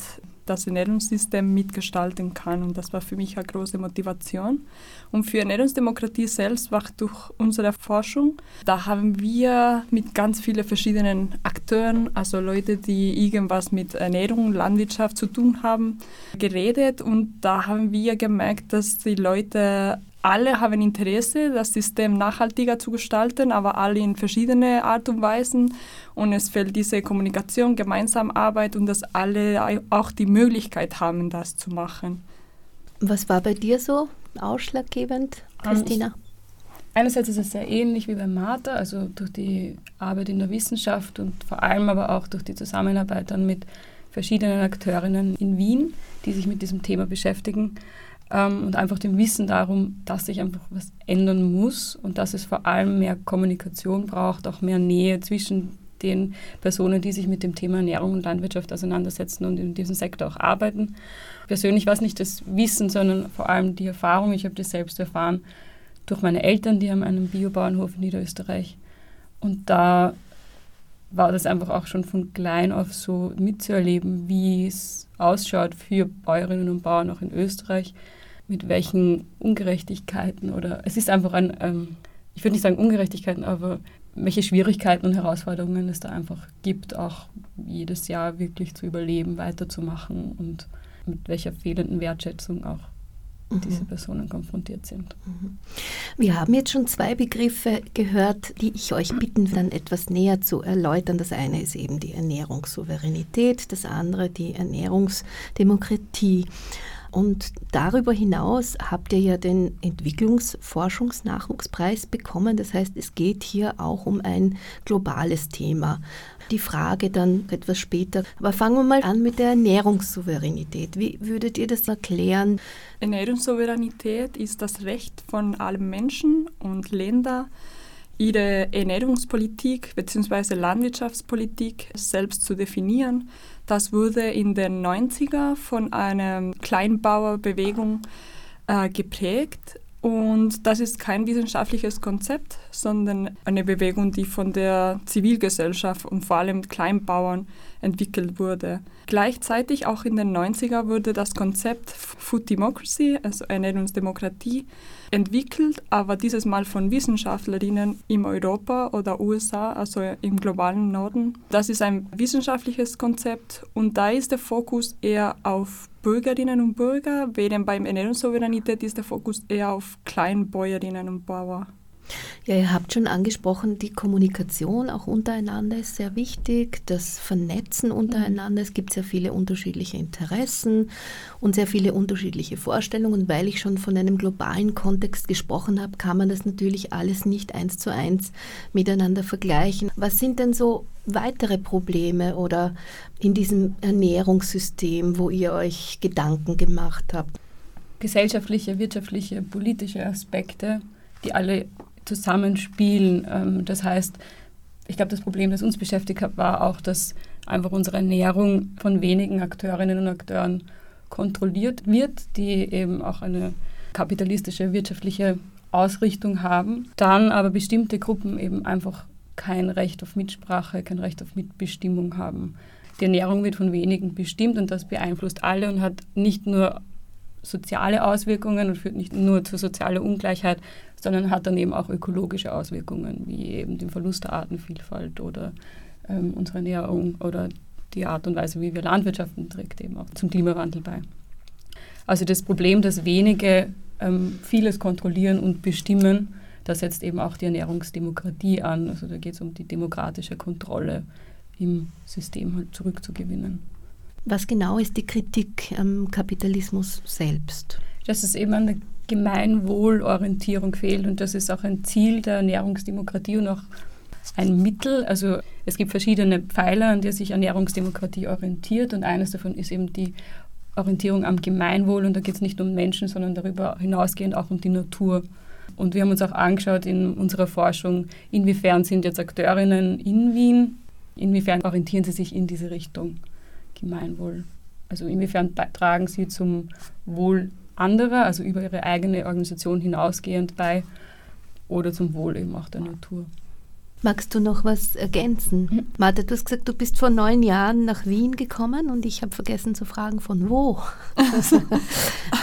das Ernährungssystem mitgestalten kann. Und das war für mich eine große Motivation. Und für Ernährungsdemokratie selbst war durch unsere Forschung, da haben wir mit ganz vielen verschiedenen Akteuren, also Leute, die irgendwas mit Ernährung, Landwirtschaft zu tun haben, geredet. Und da haben wir gemerkt, dass die Leute alle haben Interesse, das System nachhaltiger zu gestalten, aber alle in verschiedene Art und Weisen. Und es fehlt diese Kommunikation, gemeinsame Arbeit und dass alle auch die Möglichkeit haben, das zu machen. Was war bei dir so ausschlaggebend, ähm, Christina? Einerseits ist es sehr ähnlich wie bei Martha, also durch die Arbeit in der Wissenschaft und vor allem aber auch durch die Zusammenarbeit dann mit verschiedenen Akteurinnen in Wien, die sich mit diesem Thema beschäftigen ähm, und einfach dem Wissen darum, dass sich einfach was ändern muss und dass es vor allem mehr Kommunikation braucht, auch mehr Nähe zwischen den Personen, die sich mit dem Thema Ernährung und Landwirtschaft auseinandersetzen und in diesem Sektor auch arbeiten. Persönlich war es nicht das Wissen, sondern vor allem die Erfahrung. Ich habe das selbst erfahren durch meine Eltern, die haben einen Biobauernhof in Niederösterreich. Und da war das einfach auch schon von klein auf so mitzuerleben, wie es ausschaut für Bäuerinnen und Bauern auch in Österreich, mit welchen Ungerechtigkeiten oder es ist einfach ein, ähm, ich würde nicht sagen Ungerechtigkeiten, aber welche Schwierigkeiten und Herausforderungen es da einfach gibt, auch jedes Jahr wirklich zu überleben, weiterzumachen und mit welcher fehlenden Wertschätzung auch mhm. diese Personen konfrontiert sind. Mhm. Wir haben jetzt schon zwei Begriffe gehört, die ich euch bitten, dann etwas näher zu erläutern. Das eine ist eben die Ernährungssouveränität, das andere die Ernährungsdemokratie. Und darüber hinaus habt ihr ja den Entwicklungsforschungsnachwuchspreis bekommen. Das heißt, es geht hier auch um ein globales Thema. Die Frage dann etwas später. Aber fangen wir mal an mit der Ernährungssouveränität. Wie würdet ihr das erklären? Ernährungssouveränität ist das Recht von allen Menschen und Ländern, ihre Ernährungspolitik bzw. Landwirtschaftspolitik selbst zu definieren. Das wurde in den 90er von einer Kleinbauerbewegung äh, geprägt. Und das ist kein wissenschaftliches Konzept, sondern eine Bewegung, die von der Zivilgesellschaft und vor allem Kleinbauern entwickelt wurde. Gleichzeitig auch in den 90er wurde das Konzept Food Democracy, also Ernährungsdemokratie, entwickelt, aber dieses Mal von Wissenschaftlerinnen in Europa oder USA, also im globalen Norden. Das ist ein wissenschaftliches Konzept und da ist der Fokus eher auf Bürgerinnen und Bürger, während beim Ernährungssouveränität ist der Fokus eher auf Kleinbäuerinnen und Bauern. Ja, ihr habt schon angesprochen, die Kommunikation auch untereinander ist sehr wichtig, das Vernetzen untereinander. Es gibt sehr viele unterschiedliche Interessen und sehr viele unterschiedliche Vorstellungen. Weil ich schon von einem globalen Kontext gesprochen habe, kann man das natürlich alles nicht eins zu eins miteinander vergleichen. Was sind denn so weitere Probleme oder in diesem Ernährungssystem, wo ihr euch Gedanken gemacht habt? Gesellschaftliche, wirtschaftliche, politische Aspekte, die alle zusammenspielen. Ähm, das heißt, ich glaube, das Problem, das uns beschäftigt hat, war auch, dass einfach unsere Ernährung von wenigen Akteurinnen und Akteuren kontrolliert wird, die eben auch eine kapitalistische wirtschaftliche Ausrichtung haben. Dann aber bestimmte Gruppen eben einfach kein Recht auf Mitsprache, kein Recht auf Mitbestimmung haben. Die Ernährung wird von wenigen bestimmt und das beeinflusst alle und hat nicht nur soziale Auswirkungen und führt nicht nur zur sozialen Ungleichheit, sondern hat dann eben auch ökologische Auswirkungen, wie eben den Verlust der Artenvielfalt oder ähm, unsere Ernährung oder die Art und Weise, wie wir Landwirtschaften trägt eben auch zum Klimawandel bei. Also das Problem, dass wenige ähm, vieles kontrollieren und bestimmen, da setzt eben auch die Ernährungsdemokratie an. Also da geht es um die demokratische Kontrolle im System halt zurückzugewinnen. Was genau ist die Kritik am Kapitalismus selbst? Dass es eben an der Gemeinwohlorientierung fehlt und das ist auch ein Ziel der Ernährungsdemokratie und auch ein Mittel. Also es gibt verschiedene Pfeiler, an der sich Ernährungsdemokratie orientiert und eines davon ist eben die Orientierung am Gemeinwohl und da geht es nicht um Menschen, sondern darüber hinausgehend auch um die Natur. Und wir haben uns auch angeschaut in unserer Forschung, inwiefern sind jetzt Akteurinnen in Wien, inwiefern orientieren sie sich in diese Richtung Gemeinwohl. Also inwiefern tragen sie zum Wohl anderer, also über ihre eigene Organisation hinausgehend bei oder zum Wohl eben auch der Natur. Magst du noch was ergänzen? Mhm. Martha, du hast gesagt, du bist vor neun Jahren nach Wien gekommen und ich habe vergessen zu fragen, von wo. Das,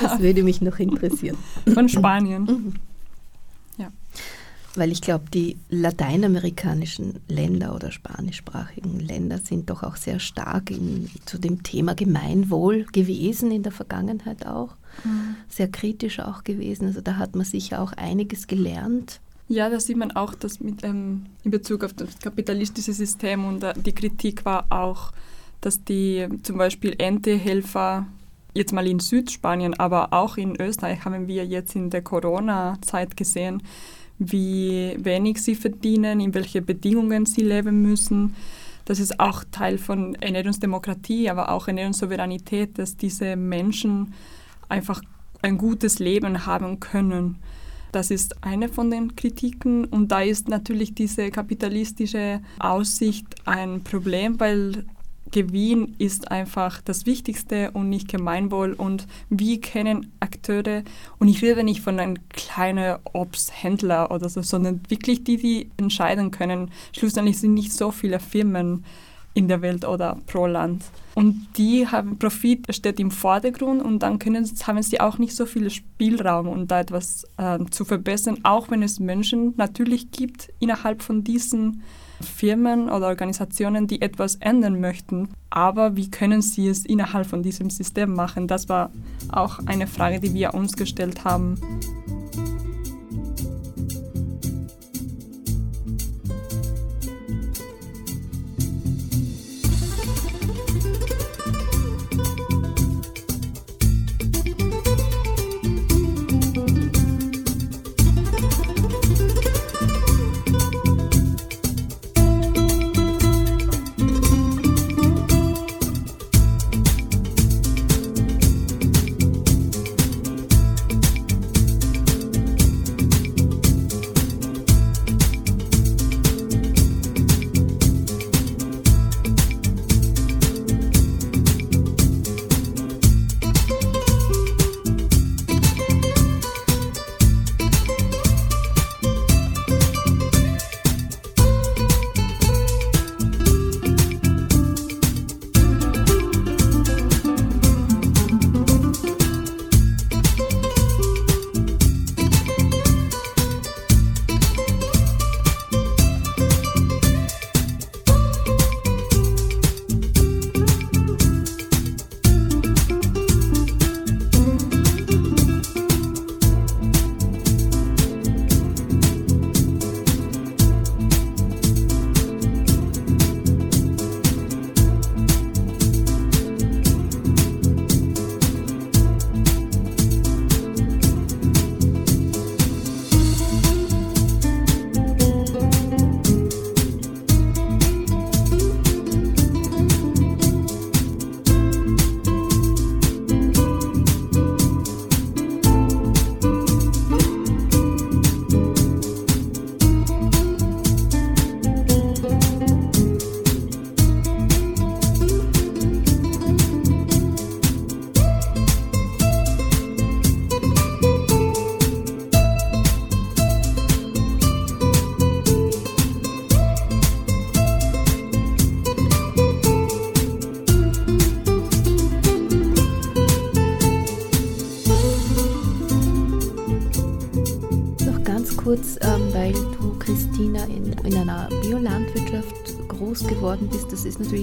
das würde mich noch interessieren. Von Spanien. Mhm weil ich glaube, die lateinamerikanischen Länder oder spanischsprachigen Länder sind doch auch sehr stark in, zu dem Thema Gemeinwohl gewesen in der Vergangenheit auch. Mhm. Sehr kritisch auch gewesen. Also da hat man sicher auch einiges gelernt. Ja, da sieht man auch, dass mit, ähm, in Bezug auf das kapitalistische System und äh, die Kritik war auch, dass die zum Beispiel Erntehelfer jetzt mal in Südspanien, aber auch in Österreich haben wir jetzt in der Corona-Zeit gesehen, wie wenig sie verdienen, in welche Bedingungen sie leben müssen. Das ist auch Teil von Ernährungsdemokratie, aber auch Ernährungssouveränität, dass diese Menschen einfach ein gutes Leben haben können. Das ist eine von den Kritiken und da ist natürlich diese kapitalistische Aussicht ein Problem, weil Gewinn ist einfach das Wichtigste und nicht Gemeinwohl. Und wir kennen Akteure, und ich rede nicht von einem kleinen Obsthändler oder so, sondern wirklich die, die entscheiden können. Schlussendlich sind nicht so viele Firmen in der Welt oder pro Land. Und die haben Profit steht im Vordergrund und dann können, haben sie auch nicht so viel Spielraum, um da etwas äh, zu verbessern, auch wenn es Menschen natürlich gibt innerhalb von diesen Firmen oder Organisationen, die etwas ändern möchten. Aber wie können sie es innerhalb von diesem System machen? Das war auch eine Frage, die wir uns gestellt haben.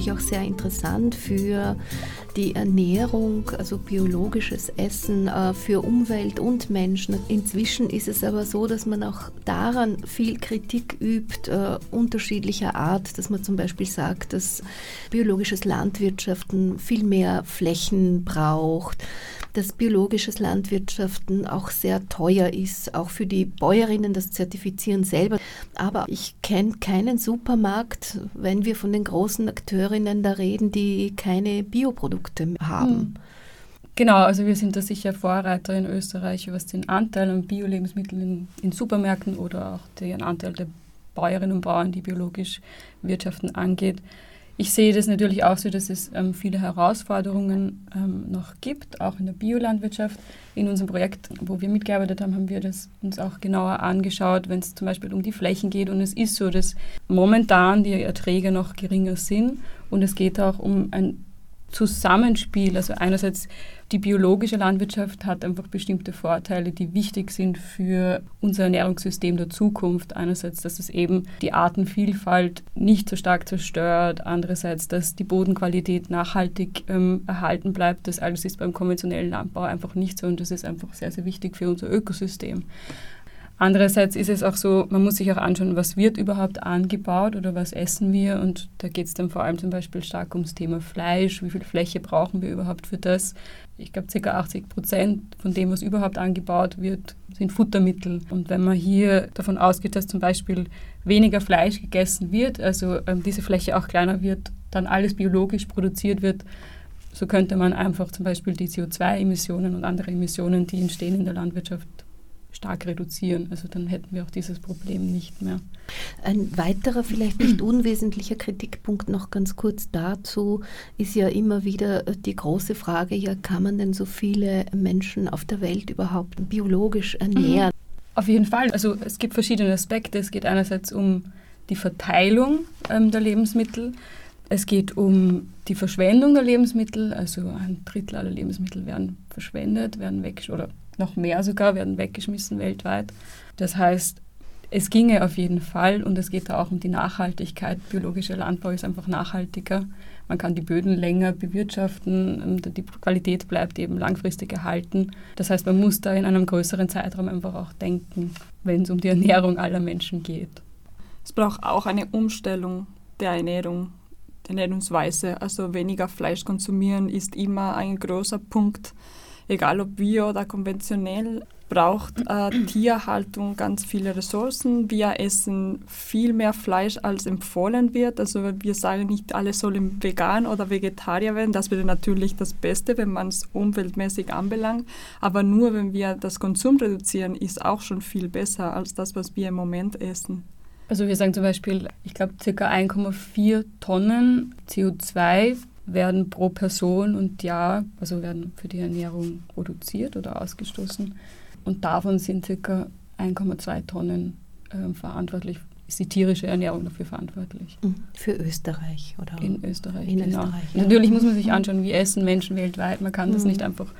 Natürlich auch sehr interessant für die Ernährung, also biologisches Essen, äh, für Umwelt und Menschen. Inzwischen ist es aber so, dass man auch daran viel Kritik übt, äh, unterschiedlicher Art, dass man zum Beispiel sagt, dass biologisches Landwirtschaften viel mehr Flächen braucht dass biologisches Landwirtschaften auch sehr teuer ist, auch für die Bäuerinnen das Zertifizieren selber. Aber ich kenne keinen Supermarkt, wenn wir von den großen Akteurinnen da reden, die keine Bioprodukte haben. Hm. Genau, also wir sind da sicher Vorreiter in Österreich, was den Anteil an Bio-Lebensmitteln in, in Supermärkten oder auch den Anteil der Bäuerinnen und Bauern, die biologisch wirtschaften, angeht. Ich sehe das natürlich auch so, dass es ähm, viele Herausforderungen ähm, noch gibt, auch in der Biolandwirtschaft. In unserem Projekt, wo wir mitgearbeitet haben, haben wir das uns auch genauer angeschaut, wenn es zum Beispiel um die Flächen geht. Und es ist so, dass momentan die Erträge noch geringer sind. Und es geht auch um ein Zusammenspiel. Also einerseits die biologische Landwirtschaft hat einfach bestimmte Vorteile, die wichtig sind für unser Ernährungssystem der Zukunft. Einerseits, dass es eben die Artenvielfalt nicht so stark zerstört. Andererseits, dass die Bodenqualität nachhaltig ähm, erhalten bleibt. Das alles ist beim konventionellen Landbau einfach nicht so und das ist einfach sehr, sehr wichtig für unser Ökosystem. Andererseits ist es auch so, man muss sich auch anschauen, was wird überhaupt angebaut oder was essen wir. Und da geht es dann vor allem zum Beispiel stark ums Thema Fleisch. Wie viel Fläche brauchen wir überhaupt für das? Ich glaube, ca. 80 Prozent von dem, was überhaupt angebaut wird, sind Futtermittel. Und wenn man hier davon ausgeht, dass zum Beispiel weniger Fleisch gegessen wird, also ähm, diese Fläche auch kleiner wird, dann alles biologisch produziert wird, so könnte man einfach zum Beispiel die CO2-Emissionen und andere Emissionen, die entstehen in der Landwirtschaft, stark reduzieren. Also dann hätten wir auch dieses Problem nicht mehr. Ein weiterer, vielleicht nicht unwesentlicher Kritikpunkt noch ganz kurz dazu ist ja immer wieder die große Frage, ja, kann man denn so viele Menschen auf der Welt überhaupt biologisch ernähren? Mhm. Auf jeden Fall. Also es gibt verschiedene Aspekte. Es geht einerseits um die Verteilung ähm, der Lebensmittel. Es geht um die Verschwendung der Lebensmittel, also ein Drittel aller Lebensmittel werden verschwendet, werden weg oder noch mehr sogar werden weggeschmissen weltweit. Das heißt, es ginge auf jeden Fall und es geht da auch um die Nachhaltigkeit. Biologischer Landbau ist einfach nachhaltiger. Man kann die Böden länger bewirtschaften, und die Qualität bleibt eben langfristig erhalten. Das heißt, man muss da in einem größeren Zeitraum einfach auch denken, wenn es um die Ernährung aller Menschen geht. Es braucht auch eine Umstellung der Ernährung, der Ernährungsweise. Also weniger Fleisch konsumieren ist immer ein großer Punkt egal ob bio oder konventionell, braucht äh, Tierhaltung ganz viele Ressourcen. Wir essen viel mehr Fleisch, als empfohlen wird. Also wir sagen nicht, alle sollen vegan oder Vegetarier werden. Das wäre natürlich das Beste, wenn man es umweltmäßig anbelangt. Aber nur wenn wir das Konsum reduzieren, ist auch schon viel besser als das, was wir im Moment essen. Also wir sagen zum Beispiel, ich glaube, ca. 1,4 Tonnen CO2 werden pro Person und Jahr, also werden für die Ernährung produziert oder ausgestoßen. Und davon sind ca. 1,2 Tonnen äh, verantwortlich, ist die tierische Ernährung dafür verantwortlich. Mhm. Für Österreich, oder? In Österreich, In genau. Österreich, ja. Natürlich muss man sich anschauen, wie essen Menschen weltweit. Man kann mhm. das nicht einfach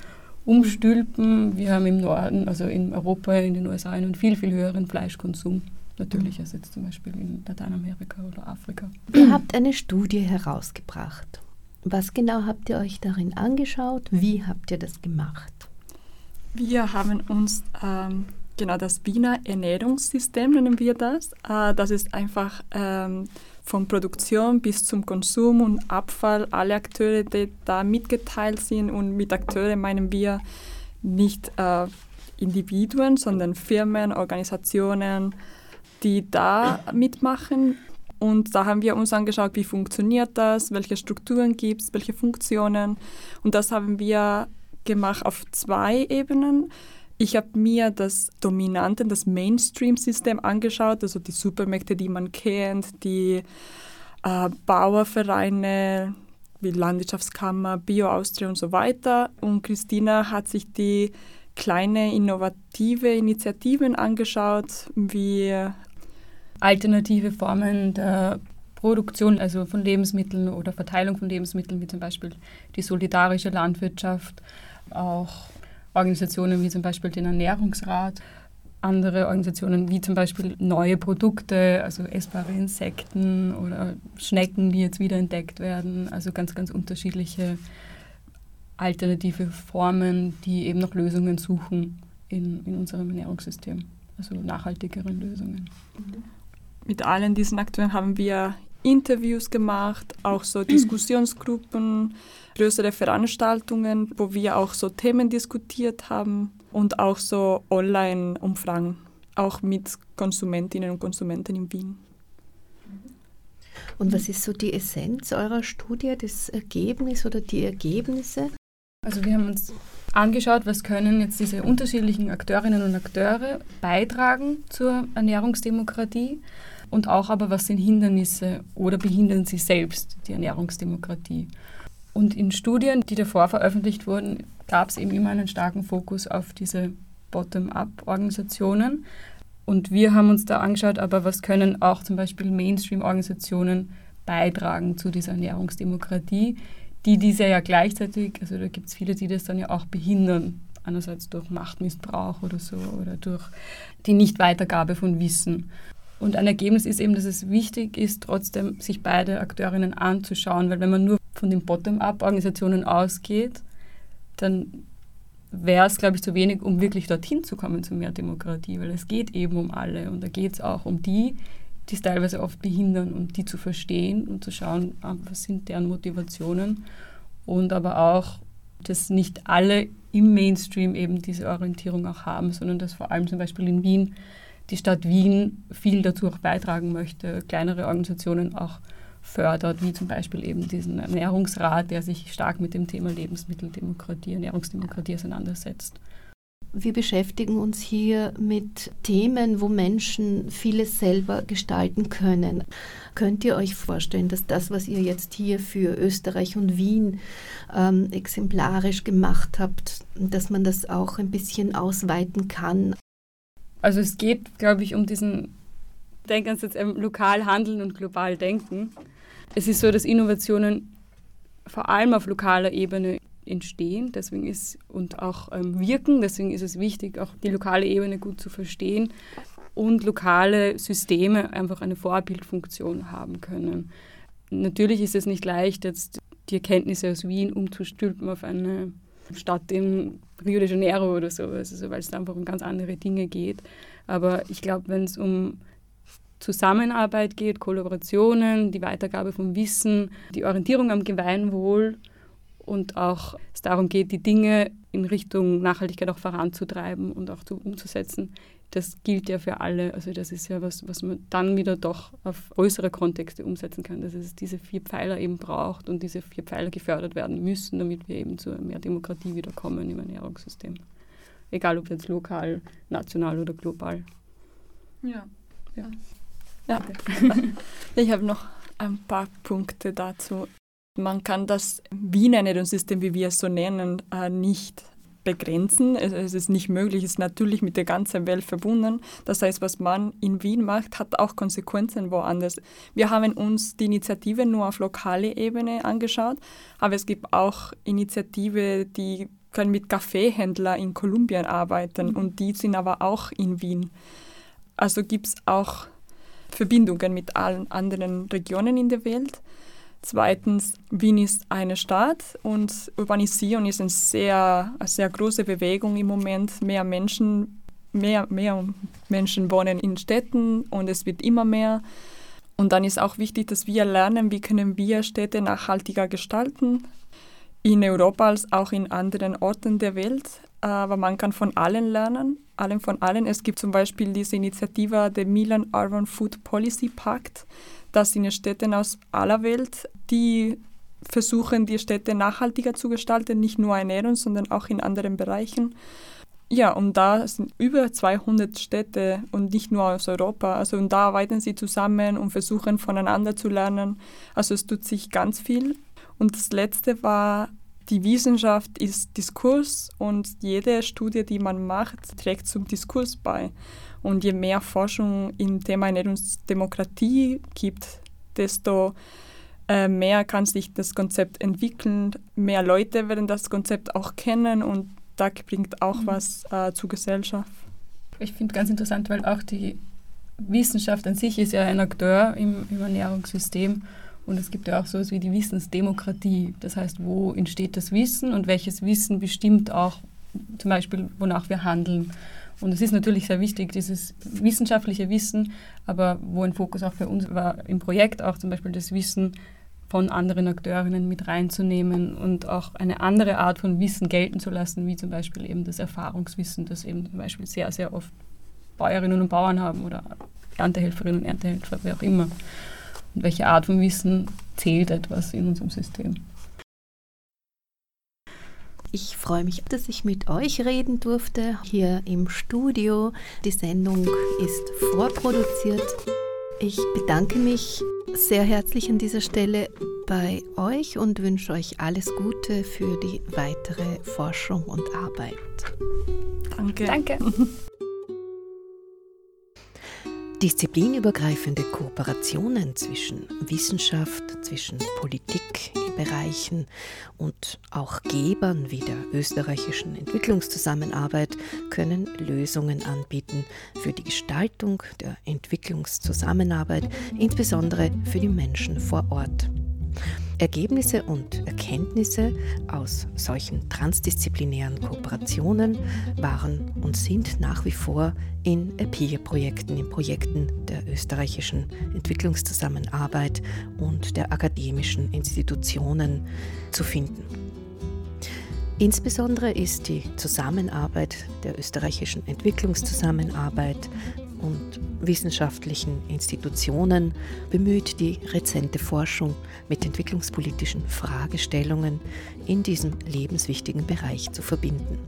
umstülpen. Wir haben im Norden, also in Europa, in den USA einen viel, viel höheren Fleischkonsum natürlich als jetzt zum Beispiel in Lateinamerika oder Afrika. Ihr habt eine Studie herausgebracht. Was genau habt ihr euch darin angeschaut? Wie habt ihr das gemacht? Wir haben uns ähm, genau das Wiener Ernährungssystem nennen wir das. Äh, das ist einfach ähm, von Produktion bis zum Konsum und Abfall alle Akteure, die da mitgeteilt sind. Und mit Akteuren meinen wir nicht äh, Individuen, sondern Firmen, Organisationen, die da mitmachen. Und da haben wir uns angeschaut, wie funktioniert das, welche Strukturen gibt es, welche Funktionen. Und das haben wir gemacht auf zwei Ebenen. Ich habe mir das Dominante, das Mainstream-System angeschaut, also die Supermärkte, die man kennt, die äh, Bauervereine wie Landwirtschaftskammer, Bio-Austria und so weiter. Und Christina hat sich die kleine innovative Initiativen angeschaut, wie alternative Formen der Produktion, also von Lebensmitteln oder Verteilung von Lebensmitteln, wie zum Beispiel die solidarische Landwirtschaft, auch Organisationen wie zum Beispiel den Ernährungsrat. andere Organisationen wie zum Beispiel neue Produkte, also essbare Insekten oder Schnecken, die jetzt wieder entdeckt werden. Also ganz, ganz unterschiedliche alternative Formen, die eben nach Lösungen suchen in, in unserem Ernährungssystem, also nachhaltigeren Lösungen. Mit allen diesen Akteuren haben wir Interviews gemacht, auch so Diskussionsgruppen, größere Veranstaltungen, wo wir auch so Themen diskutiert haben und auch so Online-Umfragen, auch mit Konsumentinnen und Konsumenten in Wien. Und was ist so die Essenz eurer Studie, das Ergebnis oder die Ergebnisse? Also wir haben uns angeschaut, was können jetzt diese unterschiedlichen Akteurinnen und Akteure beitragen zur Ernährungsdemokratie und auch aber, was sind Hindernisse oder behindern sie selbst die Ernährungsdemokratie. Und in Studien, die davor veröffentlicht wurden, gab es eben immer einen starken Fokus auf diese Bottom-up-Organisationen. Und wir haben uns da angeschaut, aber was können auch zum Beispiel Mainstream-Organisationen beitragen zu dieser Ernährungsdemokratie, die diese ja gleichzeitig, also da gibt es viele, die das dann ja auch behindern, einerseits durch Machtmissbrauch oder so oder durch die Nichtweitergabe von Wissen. Und ein Ergebnis ist eben, dass es wichtig ist, trotzdem sich beide Akteurinnen anzuschauen, weil wenn man nur von den Bottom-up-Organisationen ausgeht, dann wäre es, glaube ich, zu wenig, um wirklich dorthin zu kommen zu mehr Demokratie, weil es geht eben um alle und da geht es auch um die, die es teilweise oft behindern und die zu verstehen und zu schauen, ah, was sind deren Motivationen. Und aber auch, dass nicht alle im Mainstream eben diese Orientierung auch haben, sondern dass vor allem zum Beispiel in Wien die Stadt Wien viel dazu auch beitragen möchte, kleinere Organisationen auch fördert, wie zum Beispiel eben diesen Ernährungsrat, der sich stark mit dem Thema Lebensmitteldemokratie, Ernährungsdemokratie auseinandersetzt. Wir beschäftigen uns hier mit Themen, wo Menschen vieles selber gestalten können. Könnt ihr euch vorstellen, dass das, was ihr jetzt hier für Österreich und Wien ähm, exemplarisch gemacht habt, dass man das auch ein bisschen ausweiten kann also es geht, glaube ich, um diesen, denk ans jetzt lokal handeln und global denken. Es ist so, dass Innovationen vor allem auf lokaler Ebene entstehen, deswegen ist und auch ähm, wirken, deswegen ist es wichtig, auch die lokale Ebene gut zu verstehen und lokale Systeme einfach eine Vorbildfunktion haben können. Natürlich ist es nicht leicht, jetzt die Erkenntnisse aus Wien umzustülpen auf eine Stadt in Rio de Janeiro oder so, also, weil es einfach um ganz andere Dinge geht. Aber ich glaube, wenn es um Zusammenarbeit geht, Kollaborationen, die Weitergabe von Wissen, die Orientierung am Gemeinwohl und auch es darum geht, die Dinge in Richtung Nachhaltigkeit auch voranzutreiben und auch zu, umzusetzen, das gilt ja für alle. Also das ist ja was, was man dann wieder doch auf größere Kontexte umsetzen kann, dass es diese vier Pfeiler eben braucht und diese vier Pfeiler gefördert werden müssen, damit wir eben zu mehr Demokratie wiederkommen im Ernährungssystem. Egal ob jetzt lokal, national oder global. Ja. Ja. ja. ich habe noch ein paar Punkte dazu. Man kann das Wiener Ernährungssystem, wie wir es so nennen, äh, nicht begrenzen. Es ist nicht möglich, es ist natürlich mit der ganzen Welt verbunden. Das heißt, was man in Wien macht, hat auch Konsequenzen woanders. Wir haben uns die Initiative nur auf lokale Ebene angeschaut, aber es gibt auch Initiativen, die können mit Kaffeehändlern in Kolumbien arbeiten mhm. und die sind aber auch in Wien. Also gibt es auch Verbindungen mit allen anderen Regionen in der Welt. Zweitens, Wien ist eine Stadt und Urbanisierung ist eine sehr, eine sehr große Bewegung im Moment. Mehr Menschen, mehr, mehr Menschen wohnen in Städten und es wird immer mehr. Und dann ist auch wichtig, dass wir lernen, wie können wir Städte nachhaltiger gestalten, in Europa als auch in anderen Orten der Welt. Aber man kann von allen lernen, allen von allen. Es gibt zum Beispiel diese Initiative der Milan Urban Food Policy Pact das sind Städte aus aller Welt, die versuchen, die Städte nachhaltiger zu gestalten, nicht nur Ernährung, sondern auch in anderen Bereichen. Ja, und da sind über 200 Städte und nicht nur aus Europa. Also und da arbeiten sie zusammen und versuchen voneinander zu lernen. Also es tut sich ganz viel. Und das Letzte war, die Wissenschaft ist Diskurs und jede Studie, die man macht, trägt zum Diskurs bei. Und je mehr Forschung im Thema Ernährungsdemokratie gibt, desto äh, mehr kann sich das Konzept entwickeln, mehr Leute werden das Konzept auch kennen und da bringt auch mhm. was äh, zur Gesellschaft. Ich finde ganz interessant, weil auch die Wissenschaft an sich ist ja ein Akteur im, im Ernährungssystem und es gibt ja auch sowas wie die Wissensdemokratie. Das heißt, wo entsteht das Wissen und welches Wissen bestimmt auch zum Beispiel, wonach wir handeln. Und es ist natürlich sehr wichtig, dieses wissenschaftliche Wissen, aber wo ein Fokus auch für uns war im Projekt, auch zum Beispiel das Wissen von anderen Akteurinnen mit reinzunehmen und auch eine andere Art von Wissen gelten zu lassen, wie zum Beispiel eben das Erfahrungswissen, das eben zum Beispiel sehr, sehr oft Bäuerinnen und Bauern haben oder Erntehelferinnen und Erntehelfer, wer auch immer. Und welche Art von Wissen zählt etwas in unserem System. Ich freue mich, dass ich mit euch reden durfte hier im Studio. Die Sendung ist vorproduziert. Ich bedanke mich sehr herzlich an dieser Stelle bei euch und wünsche euch alles Gute für die weitere Forschung und Arbeit. Danke. Danke. Disziplinübergreifende Kooperationen zwischen Wissenschaft, zwischen Politikbereichen und auch Gebern wie der österreichischen Entwicklungszusammenarbeit können Lösungen anbieten für die Gestaltung der Entwicklungszusammenarbeit, insbesondere für die Menschen vor Ort. Ergebnisse und Erkenntnisse aus solchen transdisziplinären Kooperationen waren und sind nach wie vor in EPIR-Projekten, in Projekten der österreichischen Entwicklungszusammenarbeit und der akademischen Institutionen zu finden. Insbesondere ist die Zusammenarbeit der österreichischen Entwicklungszusammenarbeit und wissenschaftlichen Institutionen bemüht, die rezente Forschung mit entwicklungspolitischen Fragestellungen in diesem lebenswichtigen Bereich zu verbinden.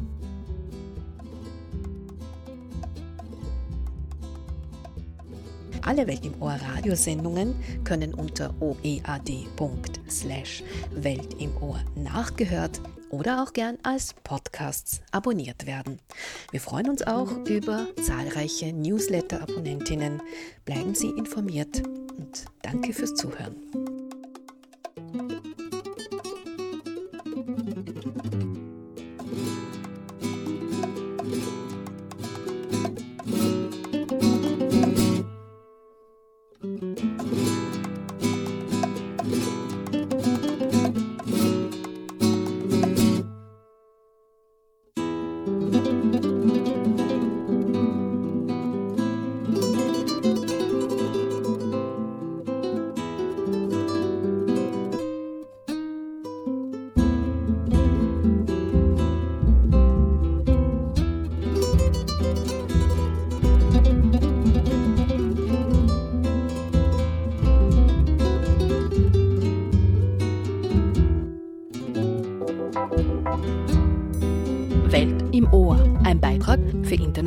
Alle Welt im Ohr Radiosendungen können unter oead.slash Welt im Ohr nachgehört oder auch gern als Podcasts abonniert werden. Wir freuen uns auch über zahlreiche Newsletter-Abonnentinnen. Bleiben Sie informiert und danke fürs Zuhören.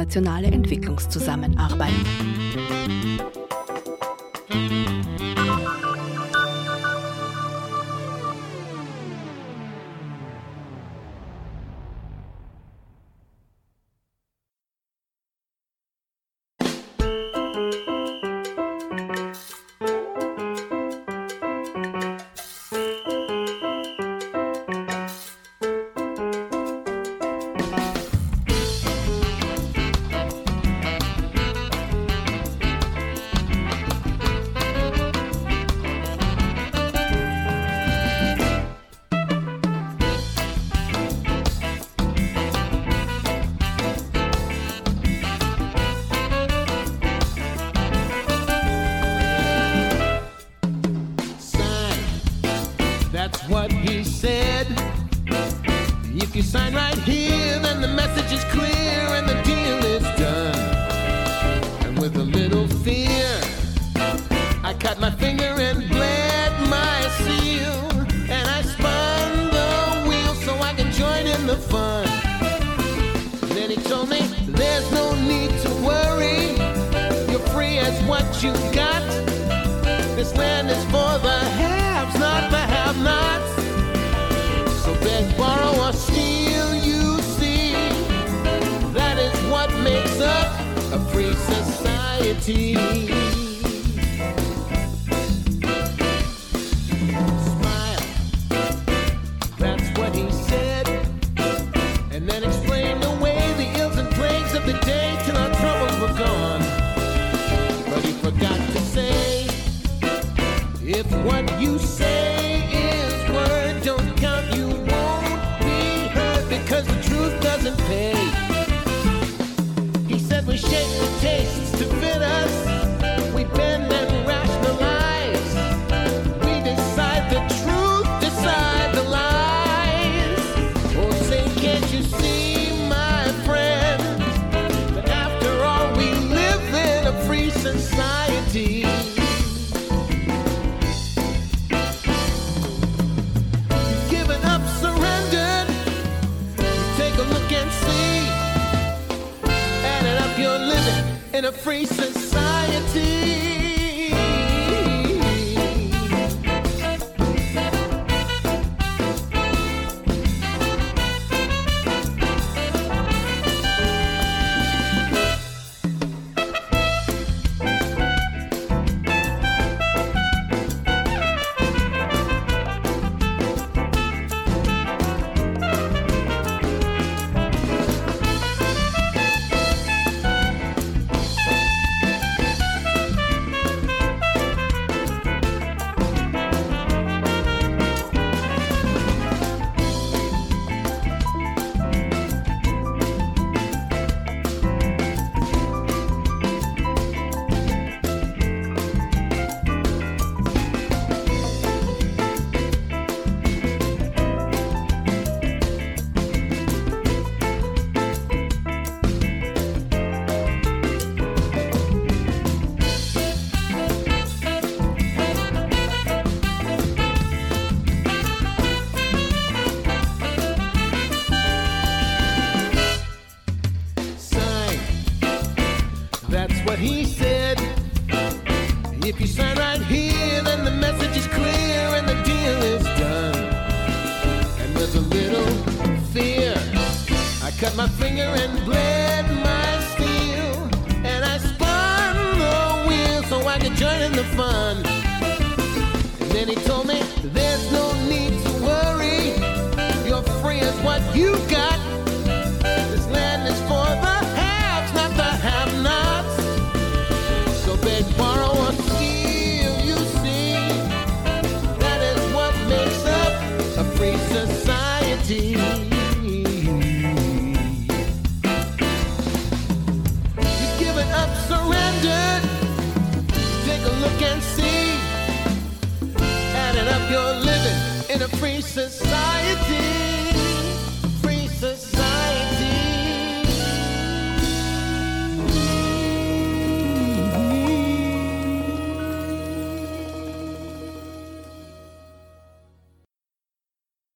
Internationale Entwicklungszusammenarbeit. the fun. Then he told me, There's no need to worry, you're free as what you got. A free